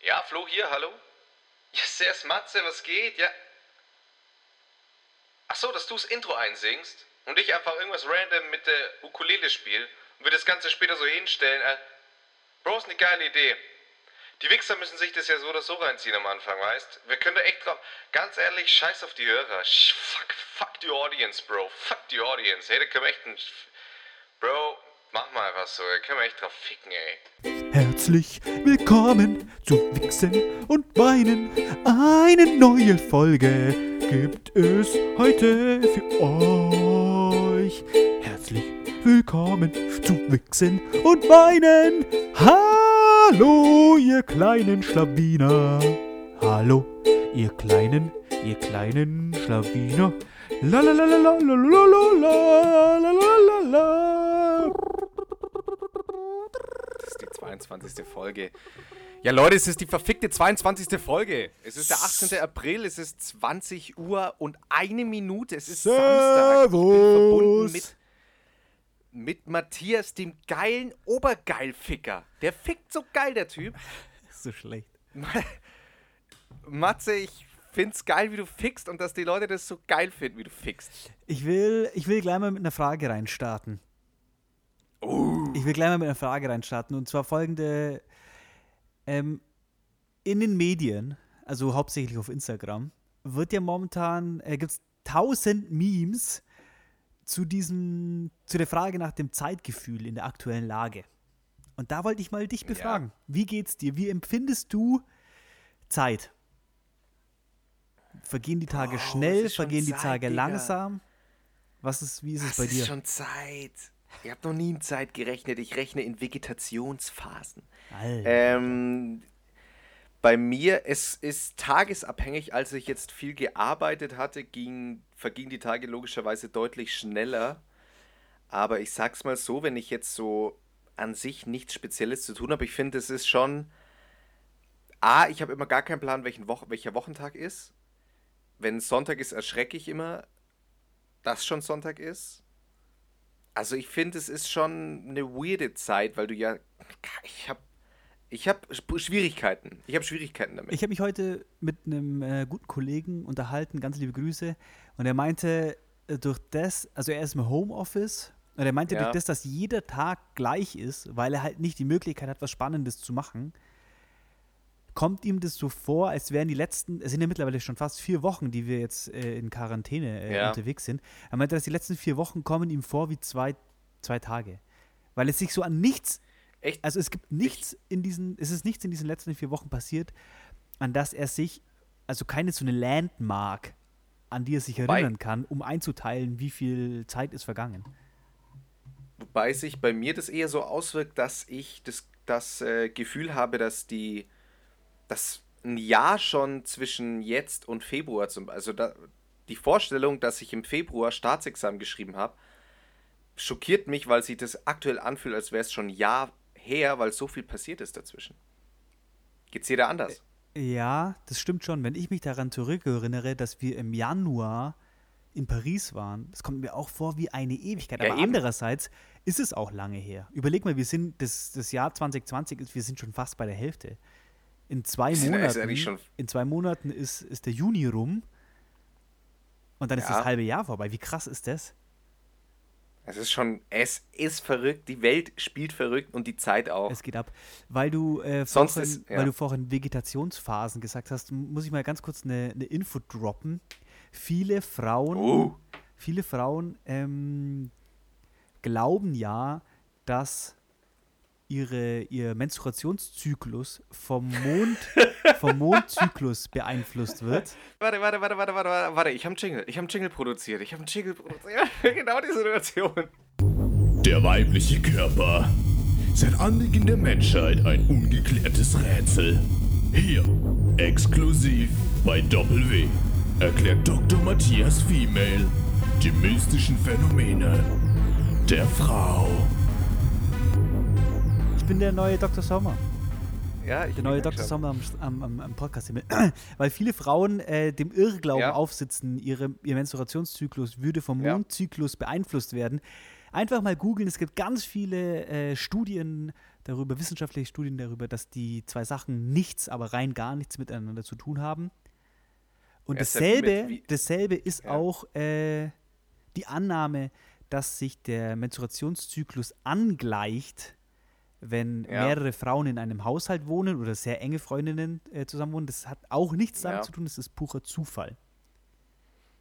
Ja, Flo hier, hallo? Ja, Sers Matze, was geht? Ja. Ach so, dass du das Intro einsingst und ich einfach irgendwas random mit der Ukulele spiele und wir das Ganze später so hinstellen. Äh, Bro, ist eine geile Idee. Die Wichser müssen sich das ja so oder so reinziehen am Anfang, weißt? Wir können da echt drauf. Ganz ehrlich, scheiß auf die Hörer. Fuck, fuck die Audience, Bro. Fuck die Audience. Hey, da können wir echt ein. Bro, mach mal einfach so. Da können wir echt drauf ficken, ey. Herzlich willkommen zu Wichsen und Weinen. Eine neue Folge gibt es heute für euch. Herzlich willkommen zu Wichsen und Weinen. Hallo, ihr kleinen Schlawiner. Hallo, ihr kleinen, ihr kleinen Schlawiner. La la la la la la la la la la la la. Das ist die 22. Folge. Ja, Leute, es ist die verfickte 22. Folge. Es ist der 18. April, es ist 20 Uhr und eine Minute. Es ist Samstag. Ich bin verbunden mit, mit Matthias, dem geilen Obergeilficker. Der fickt so geil, der Typ. Ist so schlecht. Matze, ich find's geil, wie du fickst und dass die Leute das so geil finden, wie du fickst. Ich will, ich will gleich mal mit einer Frage reinstarten. Ich will gleich mal mit einer Frage reinstarten. Und zwar folgende: ähm, In den Medien, also hauptsächlich auf Instagram, wird ja momentan, äh, gibt es tausend Memes zu diesem, zu der Frage nach dem Zeitgefühl in der aktuellen Lage. Und da wollte ich mal dich befragen. Wie geht's dir? Wie empfindest du Zeit? Vergehen die Tage Boah, es schnell? ist Vergehen die Zeit, Tage Digga. langsam? Was ist, wie ist es Das bei ist dir? schon Zeit. Ich habe noch nie in Zeit gerechnet. Ich rechne in Vegetationsphasen. Ähm, bei mir, es ist tagesabhängig. Als ich jetzt viel gearbeitet hatte, ging, vergingen die Tage logischerweise deutlich schneller. Aber ich sag's mal so, wenn ich jetzt so an sich nichts Spezielles zu tun habe, ich finde, es ist schon. A, ich habe immer gar keinen Plan, welchen Woch welcher Wochentag ist. Wenn Sonntag ist, erschrecke ich immer, dass schon Sonntag ist. Also ich finde, es ist schon eine weirde Zeit, weil du ja. Ich habe ich hab Schwierigkeiten. Ich habe Schwierigkeiten damit. Ich habe mich heute mit einem äh, guten Kollegen unterhalten, ganz liebe Grüße, und er meinte, äh, durch das, also er ist im Homeoffice, und er meinte, Ja. durch das, dass jeder Tag gleich ist, weil er halt nicht die Möglichkeit hat, was Spannendes zu machen, kommt ihm das so vor, als wären die letzten, es sind ja mittlerweile schon fast vier Wochen, die wir jetzt äh, in Quarantäne äh, Ja. unterwegs sind. Er meinte, dass die letzten vier Wochen kommen ihm vor wie zwei, zwei Tage. Weil es sich so an nichts Echt? also es gibt nichts in diesen, es ist nichts in diesen letzten vier Wochen passiert, an das er sich, also keine so eine Landmark, an die er sich erinnern kann, um einzuteilen, wie viel Zeit ist vergangen. Wobei sich bei mir das eher so auswirkt, dass ich das, das äh, Gefühl habe, dass die dass ein Jahr schon zwischen jetzt und Februar zum also da, die Vorstellung, dass ich im Februar Staatsexamen geschrieben habe, schockiert mich, weil sich das aktuell anfühlt, als wäre es schon ein Jahr her, weil so viel passiert ist dazwischen. Geht's jeder anders? Ja, das stimmt schon. Wenn ich mich daran zurückerinnere, dass wir im Januar in Paris waren, das kommt mir auch vor wie eine Ewigkeit. Ja, Aber eben. andererseits ist es auch lange her. Überleg mal, wir sind, das, das Jahr 2020 ist, wir sind schon fast bei der Hälfte. In zwei Monaten, in zwei Monaten ist, ist der Juni rum und dann ist Ja. das halbe Jahr vorbei. Wie krass ist das? Es ist schon, es ist verrückt, die Welt spielt verrückt und die Zeit auch. Es geht ab. Weil du, äh, Sonst vorhin, ist- ja. weil du vorhin Vegetationsphasen gesagt hast, muss ich mal ganz kurz eine, eine Info droppen. Viele Frauen, Oh. viele Frauen ähm, glauben ja, dass ihre, ihr Menstruationszyklus vom Mond, vom Mondzyklus beeinflusst wird. Warte, warte, warte, warte, warte, warte, warte. Ich habe einen Jingle. Ich habe einen Jingle produziert. Ich habe einen Jingle produziert. Genau die Situation. Der weibliche Körper. Seit Anbeginn der Menschheit ein ungeklärtes Rätsel. Hier, exklusiv bei Doppel W, erklärt Dr. Matthias Female die mystischen Phänomene der Frau. Ich bin der neue Dr. Sommer. Ja, ich Der neue Dr. Sommer am, am, am, Podcast. Weil viele Frauen äh, dem Irrglauben Ja. aufsitzen, ihre, ihr Menstruationszyklus würde vom Ja. Mondzyklus beeinflusst werden. Einfach mal googeln. Es gibt ganz viele äh, Studien darüber, wissenschaftliche Studien darüber, dass die zwei Sachen nichts, aber rein gar nichts miteinander zu tun haben. Und dasselbe, dasselbe ist Ja. auch äh, die Annahme, dass sich der Menstruationszyklus angleicht, wenn Ja. mehrere Frauen in einem Haushalt wohnen oder sehr enge Freundinnen äh, zusammen wohnen. Das hat auch nichts damit Ja. zu tun, das ist purer Zufall.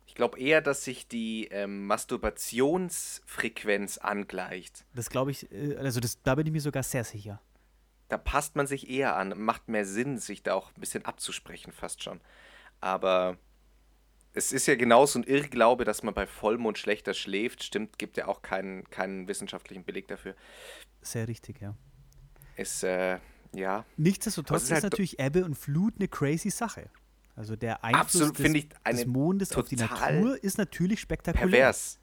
Ich glaube eher, dass sich die ähm, Masturbationsfrequenz angleicht. Das glaube ich, äh, also das, da bin ich mir sogar sehr sicher. Da passt man sich eher an, macht mehr Sinn, sich da auch ein bisschen abzusprechen, fast schon. Aber es ist ja genauso ein Irrglaube, dass man bei Vollmond schlechter schläft. Stimmt, gibt ja auch keinen, keinen wissenschaftlichen Beleg dafür. Sehr richtig, ja. Ist, äh, ja, Nichtsdestotrotz es ist, halt natürlich Ebbe und Flut eine crazy Sache. Also der Einfluss Absolut, des, ich des eine Mondes auf die Natur ist natürlich spektakulär. pervers.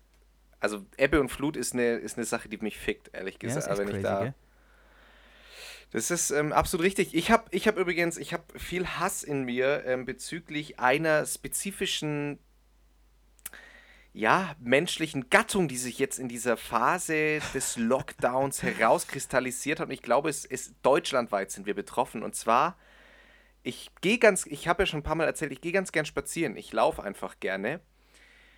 Also Ebbe und Flut ist eine, ist eine Sache, die mich fickt, ehrlich Ja, gesagt. ist echt wenn ich crazy, da, gell? Das ist ähm, absolut richtig. Ich habe ich hab übrigens, ich habe viel Hass in mir ähm, bezüglich einer spezifischen, ja, menschlichen Gattung, die sich jetzt in dieser Phase des Lockdowns herauskristallisiert hat. Und ich glaube, es ist deutschlandweit sind wir betroffen. Und zwar, ich gehe ganz, ich habe ja schon ein paar Mal erzählt, ich gehe ganz gern spazieren. Ich laufe einfach gerne.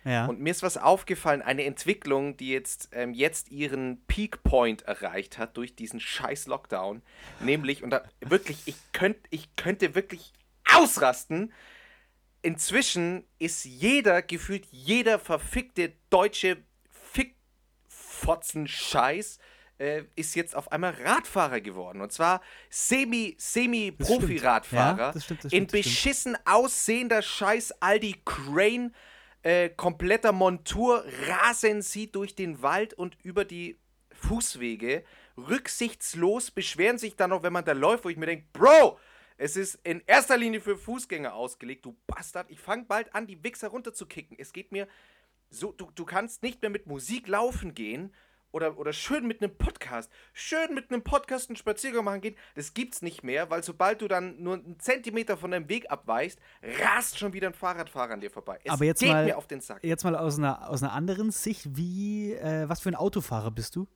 Ja. Und mir ist was aufgefallen, eine Entwicklung, die jetzt, ähm, jetzt ihren Peak Point erreicht hat durch diesen scheiß Lockdown. Nämlich, und da wirklich, ich, könnt, ich könnte wirklich ausrasten. Inzwischen ist jeder, gefühlt jeder verfickte deutsche Fickfotzen-Scheiß äh, ist jetzt auf einmal Radfahrer geworden. Und zwar semi, semi-Profi-Radfahrer Ja, das stimmt, das in beschissen aussehender Scheiß Aldi Crane äh, kompletter Montur rasen sie durch den Wald und über die Fußwege. Rücksichtslos beschweren sich dann noch, wenn man da läuft, wo ich mir denke, Bro, es ist in erster Linie für Fußgänger ausgelegt, du Bastard. Ich fange bald an, die Wichser runterzukicken. Es geht mir so, du, du kannst nicht mehr mit Musik laufen gehen oder, oder schön mit einem Podcast, schön mit einem Podcast einen Spaziergang machen gehen. Das gibt's nicht mehr, weil sobald du dann nur einen Zentimeter von deinem Weg abweichst, rast schon wieder ein Fahrradfahrer an dir vorbei. Es Aber jetzt geht mal- mir auf den Sack. Jetzt mal aus einer, aus einer anderen Sicht, wie, äh, was für ein Autofahrer bist du?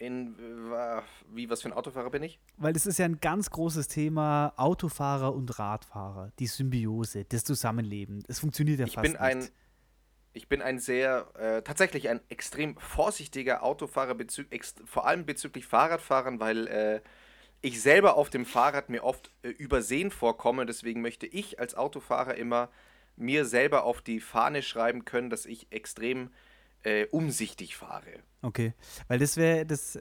In, äh, wie, was für ein Autofahrer bin ich? Weil das ist ja ein ganz großes Thema, Autofahrer und Radfahrer, die Symbiose, das Zusammenleben. Es funktioniert ja Ich fast bin ein, nicht. Ich bin ein sehr, äh, tatsächlich ein extrem vorsichtiger Autofahrer, vor allem bezüglich Fahrradfahren, weil äh, ich selber auf dem Fahrrad mir oft äh, übersehen vorkomme. Deswegen möchte ich als Autofahrer immer mir selber auf die Fahne schreiben können, dass ich extrem äh, umsichtig fahre. Okay, weil das wäre, das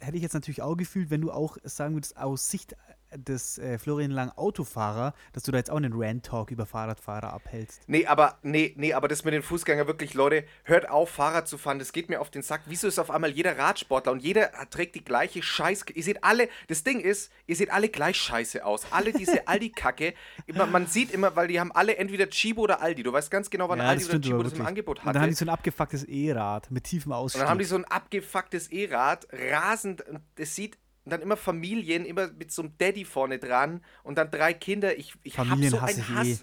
hätte ich jetzt natürlich auch gefühlt, wenn du auch sagen würdest, aus Sicht des äh, Florian Lang Autofahrer, dass du da jetzt auch einen Rant-Talk über Fahrradfahrer abhältst. Nee, aber nee, nee, aber das mit den Fußgängern wirklich, Leute, hört auf, Fahrrad zu fahren. Das geht mir auf den Sack. Wieso ist auf einmal jeder Radsportler und jeder trägt die gleiche Scheiß. Ihr seht alle, das Ding ist, ihr seht alle gleich scheiße aus. Alle diese Aldi-Kacke. Immer- Man sieht immer, weil die haben alle entweder Chibo oder Aldi. Du weißt ganz genau, wann Aldi oder Chibo das im Angebot Und dann haben die so ein abgefucktes E-Rad mit tiefem Und Ausstieg. dann haben die so ein abgefucktes E-Rad, rasend, und es sieht und dann immer Familien, immer mit so einem Daddy vorne dran und dann drei Kinder. Ich, ich hab Familien so hasse einen ich Hass. eh.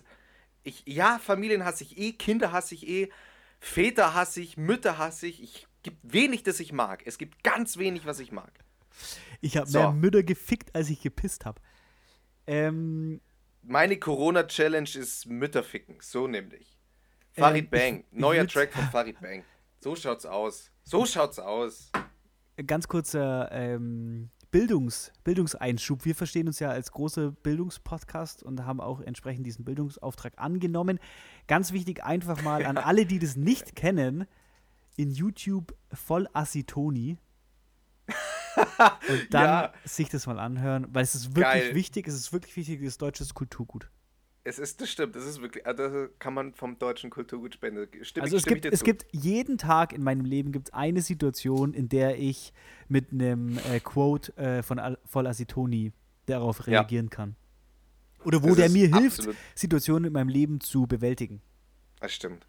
Ich, ja, Familien hasse ich eh, Kinder hasse ich eh, Väter hasse ich, Mütter hasse ich. Ich gibt wenig, das ich mag. Es gibt ganz wenig, was ich mag. ich habe So. mehr Mütter gefickt, als ich gepisst habe. Ähm, Meine Corona-Challenge ist Mütterficken, so nämlich. Farid Ähm, Bang, ich- ich neuer würd- Track von Farid Bang. So schaut's aus. So schaut's aus. ganz kurzer ähm, Bildungs, Bildungseinschub. Wir verstehen uns ja als großer Bildungspodcast und haben auch entsprechend diesen Bildungsauftrag angenommen. Ganz wichtig, einfach mal an alle, die das nicht kennen, in YouTube voll Assitoni. Und dann Ja. sich das mal anhören, weil es ist wirklich Geil. wichtig, es ist wirklich wichtig, das deutsche Kulturgut. Es ist, das stimmt, das ist wirklich, also kann man vom deutschen Kulturgut spenden. Stimme, Also es gibt, es gibt jeden Tag in meinem Leben gibt's eine Situation, in der ich mit einem äh, Quote äh, von Al darauf Ja. reagieren kann. Oder wo Das der mir hilft, absolut- Situationen in meinem Leben zu bewältigen. Das stimmt.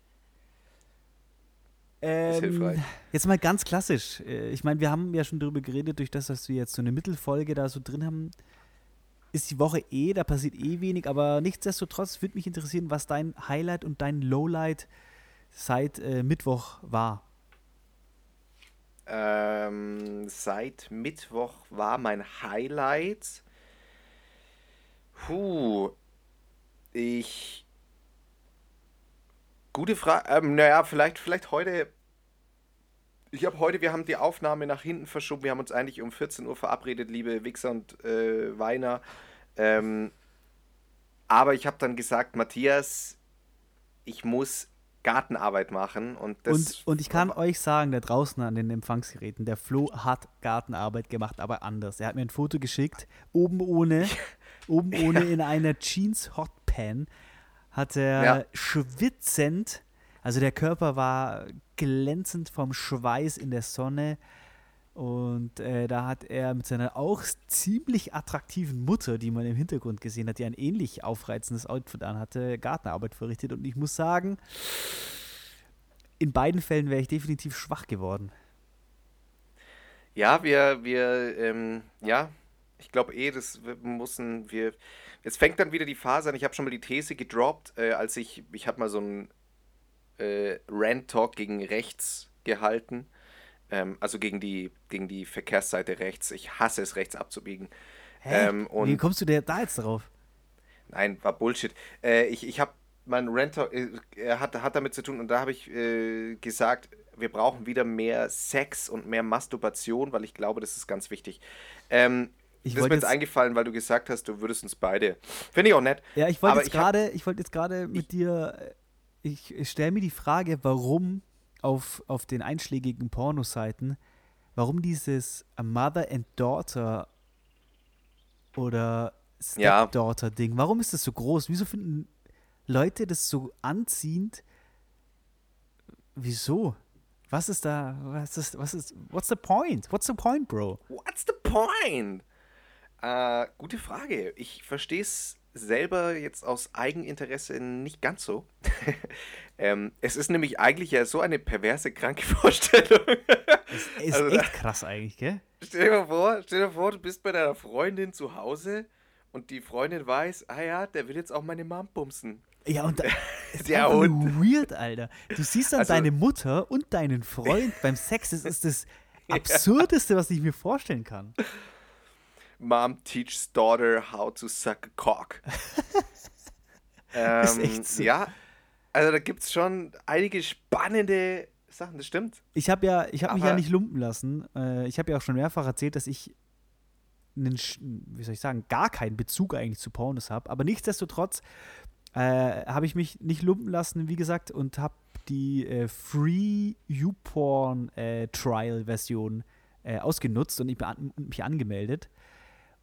Ähm, hilfreich. Jetzt mal ganz klassisch. Äh, Ich meine, wir haben ja schon darüber geredet, durch das, dass wir jetzt so eine Mittelfolge da so drin haben, ist die Woche eh, da passiert eh wenig, aber nichtsdestotrotz würde mich interessieren, was dein Highlight und dein Lowlight seit äh, Mittwoch war. Ähm, seit Mittwoch war mein Highlight. Puh. Ich. Gute Frage. Ähm, naja, vielleicht, vielleicht heute. Ich habe heute, wir haben die Aufnahme nach hinten verschoben. Wir haben uns eigentlich um 14 Uhr verabredet, liebe Wichser und äh, Weiner. Ähm, aber ich habe dann gesagt, Matthias, ich muss Gartenarbeit machen. Und, das Und, und ich kann euch sagen, da draußen an den Empfangsgeräten, der Flo hat Gartenarbeit gemacht, aber anders. Er hat mir ein Foto geschickt, oben ohne, oben ohne in einer Jeans Hotpan hat er Ja. schwitzend, also der Körper war glänzend vom Schweiß in der Sonne. Und äh, da hat er mit seiner auch ziemlich attraktiven Mutter, die man im Hintergrund gesehen hat, die ein ähnlich aufreizendes Outfit anhatte, Gartenarbeit verrichtet. Und ich muss sagen, in beiden Fällen wäre ich definitiv schwach geworden. Ja, wir, wir, ähm, ja, ich glaube eh, das wir müssen, wir, jetzt fängt dann wieder die Phase an, ich habe schon mal die These gedroppt, äh, als ich, ich habe mal so einen äh, Rant-Talk gegen rechts gehalten, ähm, also gegen die, gegen die Verkehrsseite rechts, ich hasse es, rechts abzubiegen. Hä? Ähm, Wie kommst du denn da jetzt drauf? Nein, war Bullshit. Äh, ich ich habe mein Renter äh, er hat, hat damit zu tun und da habe ich äh, gesagt, wir brauchen wieder mehr Sex und mehr Masturbation, weil ich glaube, das ist ganz wichtig. Ähm, Ich das ist mir jetzt eingefallen, weil du gesagt hast, du würdest uns beide. Finde ich auch nett. Ja, ich wollte jetzt gerade, ich wollte jetzt gerade mit dir, äh, ich, ich stelle mir die Frage, warum auf, auf den einschlägigen Pornoseiten, warum dieses Mother and Daughter oder. Stepdaughter-Ding, warum ist das so groß? Wieso finden Leute das so anziehend? Wieso? Was ist da, was ist, was ist, what's the point? What's the point, Bro? What's the point? Äh, gute Frage. Ich verstehe es selber jetzt aus Eigeninteresse nicht ganz so. ähm, es ist nämlich eigentlich ja so eine perverse, kranke Vorstellung. Ist Also echt krass eigentlich, gell? Stell dir mal vor, stell dir vor, du bist bei deiner Freundin zu Hause und die Freundin weiß, ah ja, der will jetzt auch meine Mom bumsen. Ja, und da, ist Hund. nur weird, Alter. Du siehst dann Also- deine Mutter und deinen Freund beim Sex. Das ist das Absurdeste, was ich mir vorstellen kann. Mom teaches daughter how to suck a cock. ähm, Ist echt so. Ja, also da gibt es schon einige spannende Sachen, das stimmt. Ich habe ja, ich habe mich ja nicht lumpen lassen. Äh, ich habe ja auch schon mehrfach erzählt, dass ich einen, wie soll ich sagen, gar keinen Bezug eigentlich zu Pornos habe. Aber nichtsdestotrotz äh, habe ich mich nicht lumpen lassen, wie gesagt, und habe die äh, Free YouPorn äh, Trial Version äh, ausgenutzt und ich mich angemeldet.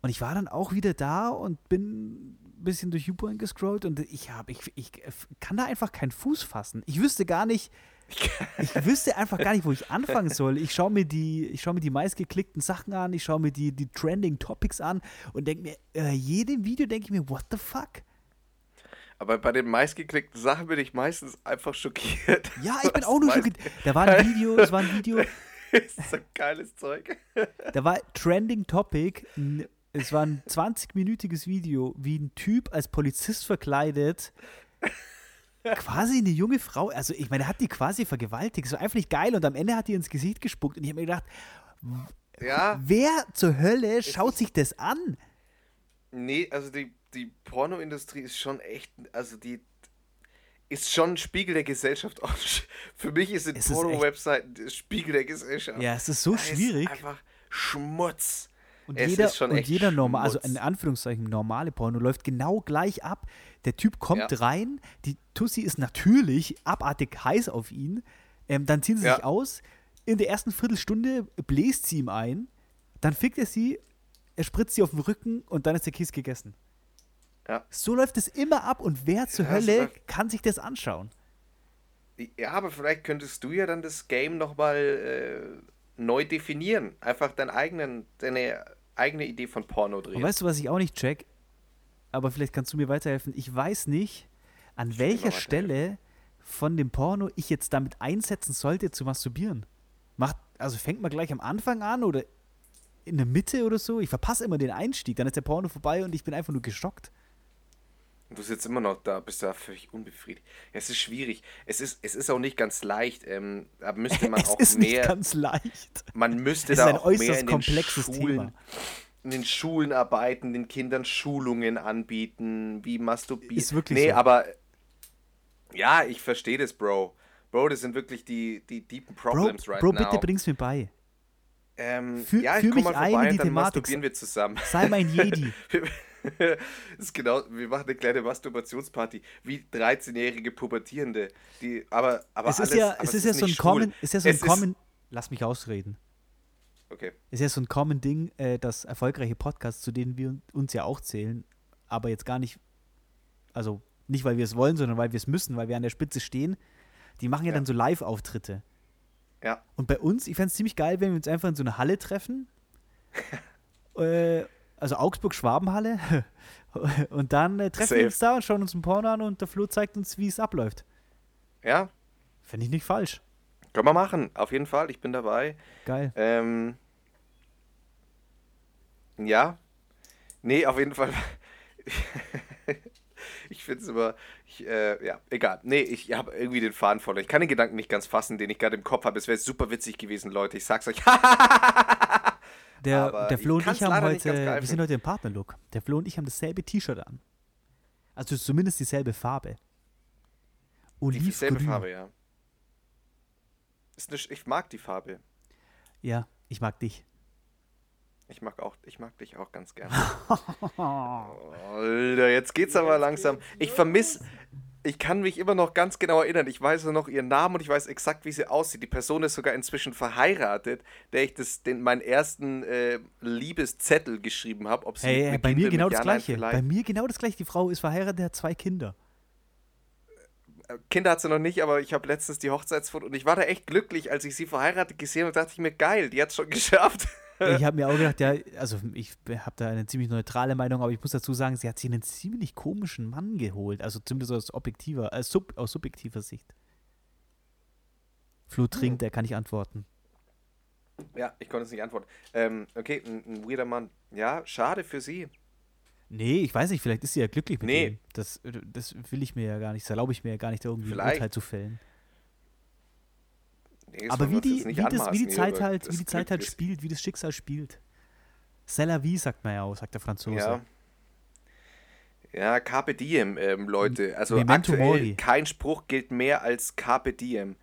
Und ich war dann auch wieder da und bin ein bisschen durch YouPorn gescrollt und ich habe, ich, ich kann da einfach keinen Fuß fassen. Ich wüsste gar nicht, ich wüsste einfach gar nicht, wo ich anfangen soll. Ich schaue mir die, ich schaue mir die meistgeklickten Sachen an, ich schaue mir die, die Trending Topics an und denke mir, äh, jedem Video denke ich mir, what the fuck? Aber bei den meistgeklickten Sachen bin ich meistens einfach schockiert. Ja, ich bin auch nur schockiert. Da war ein Video, es war ein Video, ist so geiles Zeug. da war Trending Topic, es war ein 20-minütiges Video, wie ein Typ als Polizist verkleidet quasi eine junge Frau, also ich meine, er hat die quasi vergewaltigt, so einfach nicht geil und am Ende hat die ins Gesicht gespuckt und ich habe mir gedacht, Ja, wer zur Hölle schaut sich das an? nee, also die, die Pornoindustrie ist schon echt, also die ist schon ein Spiegel der Gesellschaft. Für mich ist ist Porno-Webseiten Spiegel der Gesellschaft. Ja, es ist so Da schwierig. Ist einfach Schmutz. Und Es jeder, ist schon und echt jeder normal, also in Anführungszeichen normale Porno läuft genau gleich ab. Der Typ kommt Ja. rein, die Tussi ist natürlich abartig heiß auf ihn. Ähm, dann ziehen sie Ja. sich aus. In der ersten Viertelstunde bläst sie ihm ein. Dann fickt er sie, er spritzt sie auf den Rücken und dann ist der Kiss gegessen. Ja. So läuft es immer ab und wer zur Ja, Hölle läuft- kann sich das anschauen? Ja, aber vielleicht könntest du ja dann das Game nochmal äh, neu definieren. Einfach deinen eigenen, deine eigene Idee von Porno Und drehen. weißt du, was ich auch nicht check? Aber vielleicht kannst du mir weiterhelfen. Ich weiß nicht, an dir welcher Stelle von dem Porno ich jetzt damit einsetzen sollte, zu masturbieren. Macht, also fängt man gleich am Anfang an oder in der Mitte oder so? Ich verpasse immer den Einstieg. Dann ist der Porno vorbei und ich bin einfach nur geschockt. Und du sitzt immer noch da, bist da völlig unbefriedigt. Es ist schwierig. Es ist, es ist auch nicht ganz leicht. Ähm, da müsste man es auch ist mehr. nicht ganz leicht. man müsste Es ist da ein auch mehr äußerst in den komplexes Schulen, Thema. in den Schulen arbeiten, den Kindern Schulungen anbieten, wie masturbieren. Ist wirklich Nee, so. aber ja, ich verstehe das, Bro. Bro, das sind wirklich die, die deepen Bro, Problems right Bro now. bitte bring's mir bei. Ähm, Führ- ja, ich komm mich mal ein vorbei in die und dann Thematik. masturbieren wir zusammen. Sei mein Jedi. ist genau, wir machen eine kleine Masturbationsparty, wie 13-jährige Pubertierende, die, aber, aber es ist alles, ja, es ist ja so ein schwul. common, ist ja so ein Es common, lass mich ausreden. Okay, Ist ja so ein common Ding, äh, dass erfolgreiche Podcasts, zu denen wir uns ja auch zählen, aber jetzt gar nicht, also nicht, weil wir es wollen, sondern weil wir es müssen, weil wir an der Spitze stehen, die machen ja, Ja. dann so Live-Auftritte. ja, Und bei uns, ich fände es ziemlich geil, wenn wir uns einfach in so eine Halle treffen. äh, also Augsburg-Schwabenhalle. und dann äh, treffen Safe. wir uns da und schauen uns ein Porno an und der Flo zeigt uns, wie es abläuft. ja, Fände ich nicht falsch. können wir machen, auf jeden Fall, ich bin dabei. Geil. Ähm, ja, nee, auf jeden Fall. ich finde es immer, ich, äh, ja, egal. Nee, ich habe irgendwie den Faden voll. Ich kann den Gedanken nicht ganz fassen, den ich gerade im Kopf habe. Es wäre super witzig gewesen, Leute. Ich sag's euch. Der, aber der ich Flo und ich haben heute, wir sind heute im Partnerlook. Der Flo und ich haben dasselbe T-Shirt an. Also zumindest dieselbe Farbe. Olivgrün. Farbe, ja. Ist eine, ich mag die Farbe. Ja, ich mag dich. Ich mag auch, ich mag dich auch ganz gerne. Alter, jetzt geht's aber langsam. Ich vermisse, ich kann mich immer noch ganz genau erinnern. Ich weiß nur noch ihren Namen und ich weiß exakt, wie sie aussieht. Die Person ist sogar inzwischen verheiratet, der ich das, den, meinen ersten äh, Liebeszettel geschrieben habe. Ob sie Hey, mit bei mir genau das gleiche. vielleicht. Bei mir genau das gleiche. Die Frau ist verheiratet, hat zwei Kinder. Kinder hat sie noch nicht, aber ich habe letztens die Hochzeitsfoto und ich war da echt glücklich, als ich sie verheiratet gesehen habe, dachte ich mir, geil, die hat's schon geschafft. Ich habe mir auch gedacht, ja, also ich habe da eine ziemlich neutrale Meinung, aber ich muss dazu sagen, sie hat sich einen ziemlich komischen Mann geholt. Also zumindest aus objektiver, äh, sub, aus subjektiver Sicht. Flo trinkt, der kann nicht antworten. Ja, ich konnte es nicht antworten. Ähm, okay, ein, ein weirder Mann. Ja, schade für sie. Nee, ich weiß nicht, vielleicht ist sie ja glücklich mit Nee. ihm. Das, das will ich mir ja gar nicht, das erlaube ich mir ja gar nicht, da irgendwie ein Vielleicht. Urteil zu fällen. Nee, Aber wie die, wie, das, wie die anmaßen hier Zeit halt, wie die Zeit halt spielt, wie das Schicksal spielt. C'est la vie, sagt man ja auch, sagt der Franzose. Ja. Ja, Carpe Diem, ähm, Leute. Also Memento aktuell Mori. kein Spruch gilt mehr als Carpe Diem.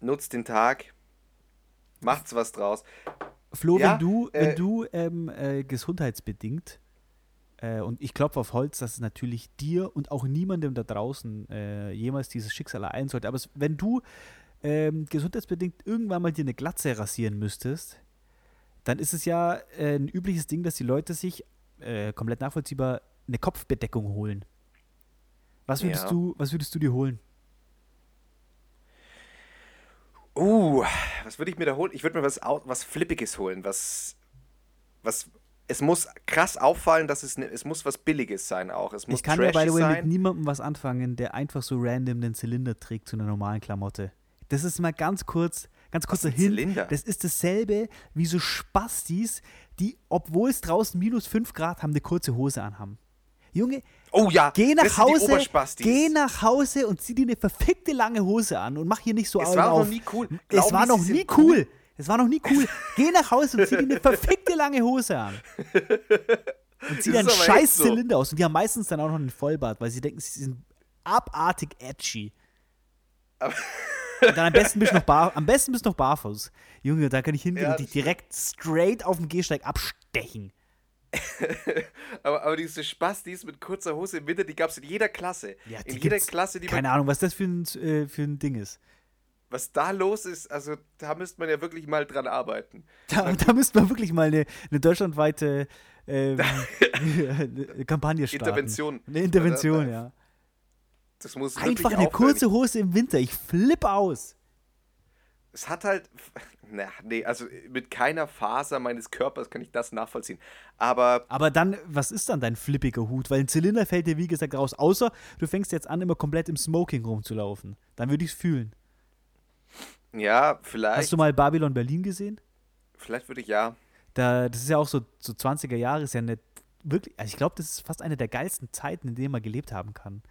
Nutzt den Tag. Macht's was draus. Flo, Ja, wenn du, äh, wenn du ähm, äh, gesundheitsbedingt, äh, und ich klopfe auf Holz, dass es natürlich dir und auch niemandem da draußen äh, jemals dieses Schicksal ereilen sollte, aber es, wenn du ähm, gesundheitsbedingt irgendwann mal dir eine Glatze rasieren müsstest, dann ist es ja äh, ein übliches Ding, dass die Leute sich äh, komplett nachvollziehbar eine Kopfbedeckung holen. Was würdest, Ja. du, was würdest du dir holen? Uh, was würde ich mir da holen? Ich würde mir was, was Flippiges holen. Was, was, es muss krass auffallen, dass es, ne, es muss was Billiges sein auch. Es muss Ich kann ja, by the way, mit niemandem was anfangen, der einfach so random den Zylinder trägt zu einer normalen Klamotte. Das ist mal ganz kurz, ganz kurzer Hin. Zylinder? Das ist dasselbe wie so Spastis, die, obwohl es draußen minus 5 Grad haben, eine kurze Hose anhaben. Junge, Oh ja, geh nach Hause, geh nach Hause und zieh dir eine verfickte lange Hose an und mach hier nicht so Es Augen war noch nie cool. Es Glauben war noch nie sind cool. Es war noch nie cool. Geh nach Hause und zieh dir eine verfickte lange Hose an. Und zieh Das deinen ist aber scheiß echt so. Zylinder aus. Und die haben meistens dann auch noch einen Vollbart, weil sie denken, sie sind abartig edgy. Aber- Und dann am besten bist du noch, bar, am besten bist du noch barfuß. Junge, da kann ich hingehen Ja, und dich das direkt straight auf dem Gehsteig abstechen. Aber, aber diese Spastis mit kurzer Hose im Winter, die gab es in jeder Klasse. Ja, in jeder Klasse, die Keine Ahnung, was das für ein, äh, für ein Ding ist. Was da los ist, also da müsste man ja wirklich mal dran arbeiten. Da, da müsste man wirklich mal eine, eine deutschlandweite ähm, eine Kampagne starten. Intervention. Eine Intervention, ja. Das muss Einfach eine kurze Hose im Winter. Ich flippe aus. Es hat halt, na, nee, also mit keiner Faser meines Körpers kann ich das nachvollziehen. Aber Aber dann, was ist dann dein flippiger Hut? Weil ein Zylinder fällt dir, wie gesagt, raus. Außer du fängst jetzt an, immer komplett im Smoking rumzulaufen. Dann würde ich es fühlen. Ja, vielleicht, Hast du mal Babylon Berlin gesehen? vielleicht würde ich ja. Da, das ist ja auch so, so 20er Jahre, ist ja eine wirklich, also ich glaube, das ist fast eine der geilsten Zeiten, in denen man gelebt haben kann.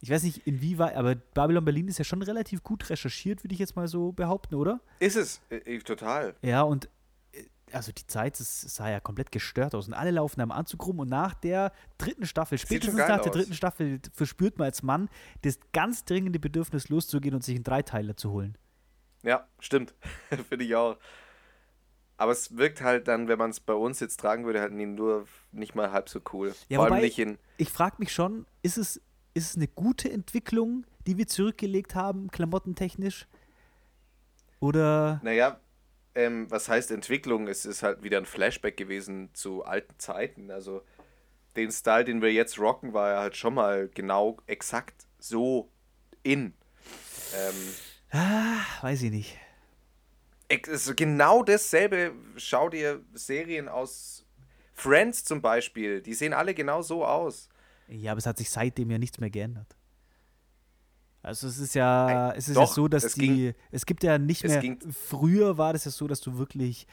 Ich weiß nicht, inwieweit, aber Babylon Berlin ist ja schon relativ gut recherchiert, würde ich jetzt mal so behaupten, oder? Ist es, äh, total. Ja, und äh, also die Zeit das sah ja komplett gestört aus und alle laufen am Anzug rum und nach der dritten Staffel, spätestens nach der dritten. Staffel, verspürt man als Mann das ganz dringende Bedürfnis loszugehen und sich einen Dreiteiler zu holen. Ja, stimmt. Finde ich auch. Aber es wirkt halt dann, wenn man es bei uns jetzt tragen würde, halt nur nicht mal halb so cool. Ja, Vor allem nicht in. Ich frage mich schon, ist es, ist es eine gute Entwicklung, die wir zurückgelegt haben, klamottentechnisch? Oder. Naja, ähm, was heißt Entwicklung? Es ist halt wieder ein Flashback gewesen zu alten Zeiten. Also den Style, den wir jetzt rocken, war ja halt schon mal genau exakt so in. Ähm, ah, weiß ich nicht. Es ist genau dasselbe. Schau dir Serien aus Friends zum Beispiel. Die sehen alle genau so aus. Ja, aber es hat sich seitdem ja nichts mehr geändert. Also es ist ja, es ist Doch, ja so, dass es die, ging, es gibt ja nicht mehr, ging, früher war das ja so, dass du wirklich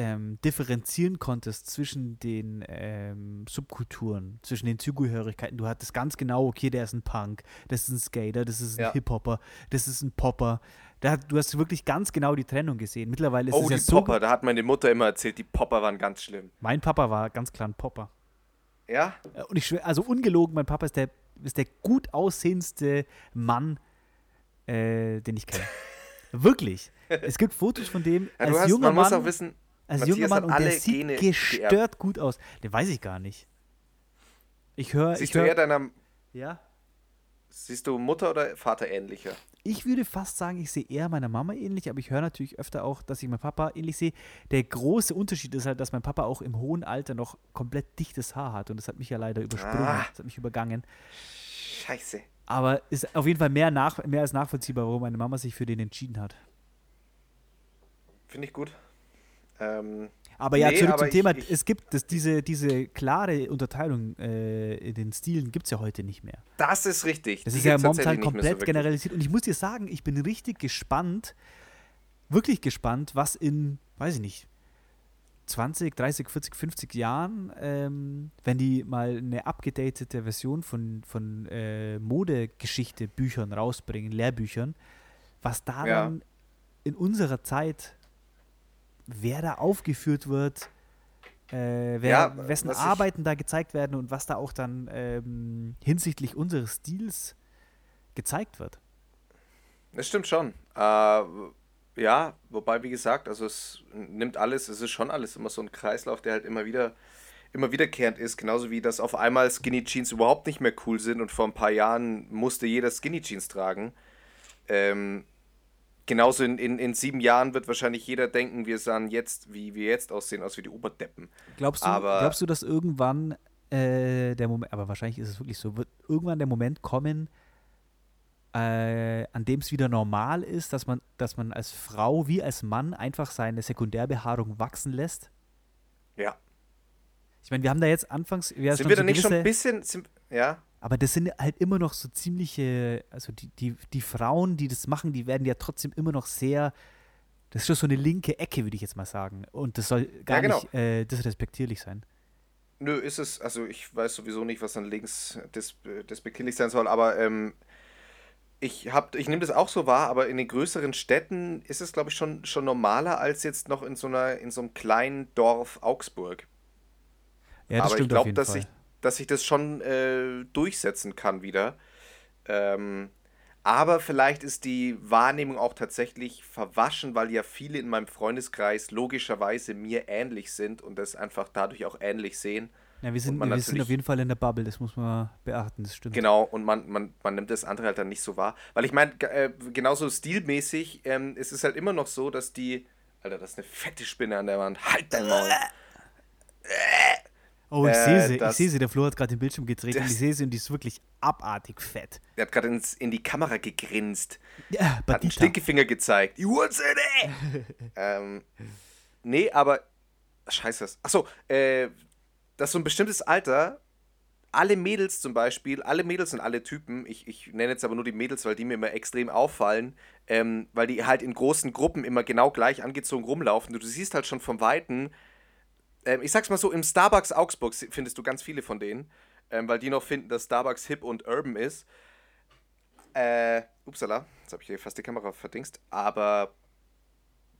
ähm, differenzieren konntest zwischen den ähm, Subkulturen, zwischen den Zugehörigkeiten. Du hattest ganz genau, okay, der ist ein Punk, das ist ein Skater, das ist ein ja. Hip-Hopper, das ist ein Popper. Da, du hast wirklich ganz genau die Trennung gesehen. Mittlerweile ist oh, es ja die so. Popper, da hat meine Mutter immer erzählt, die Popper waren ganz schlimm. Mein Papa war ganz klar ein Popper. Ja? Äh, und ich schwör, also ungelogen, mein Papa ist der, ist der gut aussehendste Mann, äh, den ich kenne. Wirklich. Es gibt Fotos von dem ja, als hast, junger man Mann. Muss auch wissen, als junger Mann und der sieht Gene gestört geerbt. gut aus. Den weiß ich gar nicht. Ich höre. Siehst ich du hör, eher deiner. Ja. Siehst du Mutter oder Vater ähnlicher? Ich würde fast sagen, ich sehe eher meiner Mama ähnlich, aber ich höre natürlich öfter auch, dass ich meinen Papa ähnlich sehe. Der große Unterschied ist halt, dass mein Papa auch im hohen Alter noch komplett dichtes Haar hat und das hat mich ja leider übersprungen, ah. das hat mich übergangen. Scheiße. Aber ist auf jeden Fall mehr, nach, mehr als nachvollziehbar, warum meine Mama sich für den entschieden hat. Finde ich gut. Ähm, aber ja, nee, zurück zum Thema. Ich, es gibt das, diese, diese klare Unterteilung äh, in den Stilen gibt es ja heute nicht mehr. Das ist richtig. Das Die ist ja momentan komplett so generalisiert. Und ich muss dir sagen, ich bin richtig gespannt, wirklich gespannt, was in, weiß ich nicht, 20, 30, 40, 50 Jahren, ähm, wenn die mal eine abgedatete Version von, von äh, Modegeschichte, Büchern rausbringen, Lehrbüchern, was da ja. dann in unserer Zeit wer da aufgeführt wird, äh, wer, ja, wessen Arbeiten da gezeigt werden und was da auch dann ähm, hinsichtlich unseres Stils gezeigt wird. Das stimmt schon. Äh, ja, wobei, wie gesagt, also es nimmt alles, es ist schon alles immer so ein Kreislauf, der halt immer wieder, immer wiederkehrend ist, genauso wie dass auf einmal Skinny Jeans überhaupt nicht mehr cool sind und vor ein paar Jahren musste jeder Skinny Jeans tragen. Ähm, genauso in, in, in sieben Jahren wird wahrscheinlich jeder denken, wir sahen jetzt, wie wir jetzt aussehen, aus wie die Oberdeppen. Glaubst du, aber glaubst du dass irgendwann äh, der Moment, aber wahrscheinlich ist es wirklich so, wird irgendwann der Moment kommen, äh, an dem es wieder normal ist, dass man, dass man als Frau wie als Mann einfach seine Sekundärbehaarung wachsen lässt? Ja. Ich meine, wir haben da jetzt anfangs. sind wir da nicht schon ein bisschen. Sind, ja. Aber das sind halt immer noch so ziemliche, also die, die, die Frauen, die das machen, die werden ja trotzdem immer noch sehr, das ist schon so eine linke Ecke, würde ich jetzt mal sagen. Und das soll gar ja, genau. nicht äh, disrespektierlich sein. Nö, ist es, also ich weiß sowieso nicht, was dann links dis, despektierlich sein soll, aber ähm, ich, ich nehme das auch so wahr, aber in den größeren Städten ist es, glaube ich, schon, schon normaler als jetzt noch in so, einer, in so einem kleinen Dorf Augsburg. Ja, das aber stimmt ich glaube, dass Fall. sich dass sich das schon äh, durchsetzen kann wieder. Ähm, aber vielleicht ist die Wahrnehmung auch tatsächlich verwaschen, weil ja viele in meinem Freundeskreis logischerweise mir ähnlich sind und das einfach dadurch auch ähnlich sehen. Ja, wir sind, wir sind auf jeden Fall in der Bubble, das muss man beachten, das stimmt. Genau, und man, man, man nimmt das andere halt dann nicht so wahr. Weil ich meine, äh, genauso stilmäßig ähm, ist es halt immer noch so, dass die. Alter, das ist eine fette Spinne an der Wand. Halt dein Maul. Oh, ich äh, sehe sie. Ich sehe sie. Der Flo hat gerade den Bildschirm gedreht und ich sehe sie und die ist wirklich abartig fett. Der hat gerade in die Kamera gegrinst. Ja. Hat einen Stinkefinger gezeigt. You want ähm, Nee, aber. Scheiße. Achso, äh, dass so ein bestimmtes Alter. Alle Mädels zum Beispiel, alle Mädels und alle Typen, ich, ich nenne jetzt aber nur die Mädels, weil die mir immer extrem auffallen, ähm, weil die halt in großen Gruppen immer genau gleich angezogen rumlaufen. Du siehst halt schon vom Weiten, ähm, ich sag's mal so, im Starbucks Augsburg findest du ganz viele von denen, ähm, weil die noch finden, dass Starbucks hip und urban ist. Äh, upsala, jetzt habe ich hier fast die Kamera verdingst, aber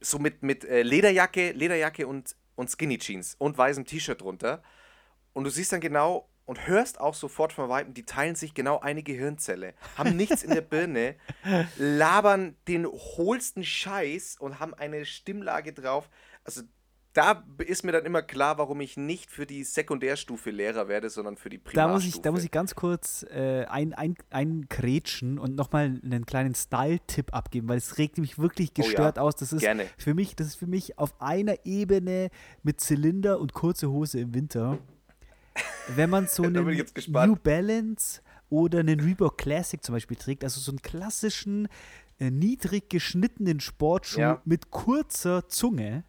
so mit, mit äh, Lederjacke, Lederjacke und, und Skinny Jeans und weißem T-Shirt drunter. Und du siehst dann genau und hörst auch sofort von Weitem, die teilen sich genau eine Gehirnzelle, haben nichts in der Birne, labern den hohlsten Scheiß und haben eine Stimmlage drauf. Also da ist mir dann immer klar, warum ich nicht für die Sekundärstufe Lehrer werde, sondern für die Da Primarstufe. muss ich, da muss ich ganz kurz äh, ein, ein, einkrätschen und nochmal einen kleinen Style-Tipp abgeben, weil es regt mich wirklich Oh ja, gestört aus. Das ist gerne. für mich, das ist für mich auf einer Ebene mit Zylinder und kurze Hose im Winter. Wenn man so Da einen. New Balance oder einen Reebok Classic zum Beispiel trägt, also so einen klassischen, äh, niedrig geschnittenen Sportschuh Ja. mit kurzer Zunge.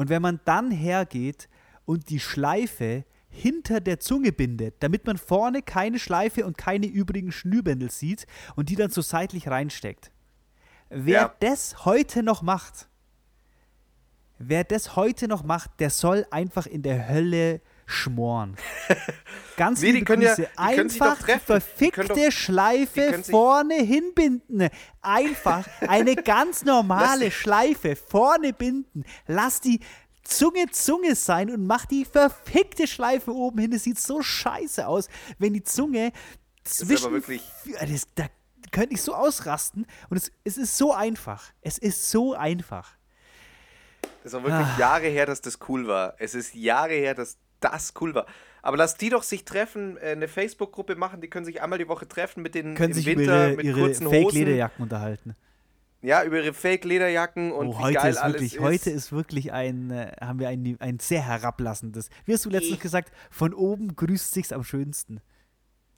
Und wenn man dann hergeht und die Schleife hinter der Zunge bindet, damit man vorne keine Schleife und keine übrigen Schnürbändel sieht und die dann so seitlich reinsteckt. Wer Ja. das heute noch macht, wer das heute noch macht, der soll einfach in der Hölle schmoren. Ganz Nee, die können ja- Grüße. können doch Einfach die treffen. Die können verfickte doch- Schleife können vorne hinbinden. Einfach eine ganz normale Schleife vorne binden. Lass die Zunge Zunge sein und mach die verfickte Schleife oben hin. Es sieht so scheiße aus, wenn die Zunge zwischen. aber wirklich- Das, da könnte ich so ausrasten. Und es, es ist so einfach. Es ist so einfach. Das ist auch wirklich Ah. Jahre her, dass das cool war. Es ist Jahre her, dass das cool war. Aber lass die doch sich treffen, äh, eine Facebook-Gruppe machen, die können sich einmal die Woche treffen mit den Können im sich Winter über ihre, mit ihre kurzen Hosen. Fake-Lederjacken unterhalten. Ja, über ihre Fake-Lederjacken und oh, wie heute geil ist alles wirklich, ist. heute ist wirklich ein, äh, haben wir ein, ein sehr herablassendes. Wie hast du letztens Ich- gesagt, von oben grüßt sich's am schönsten.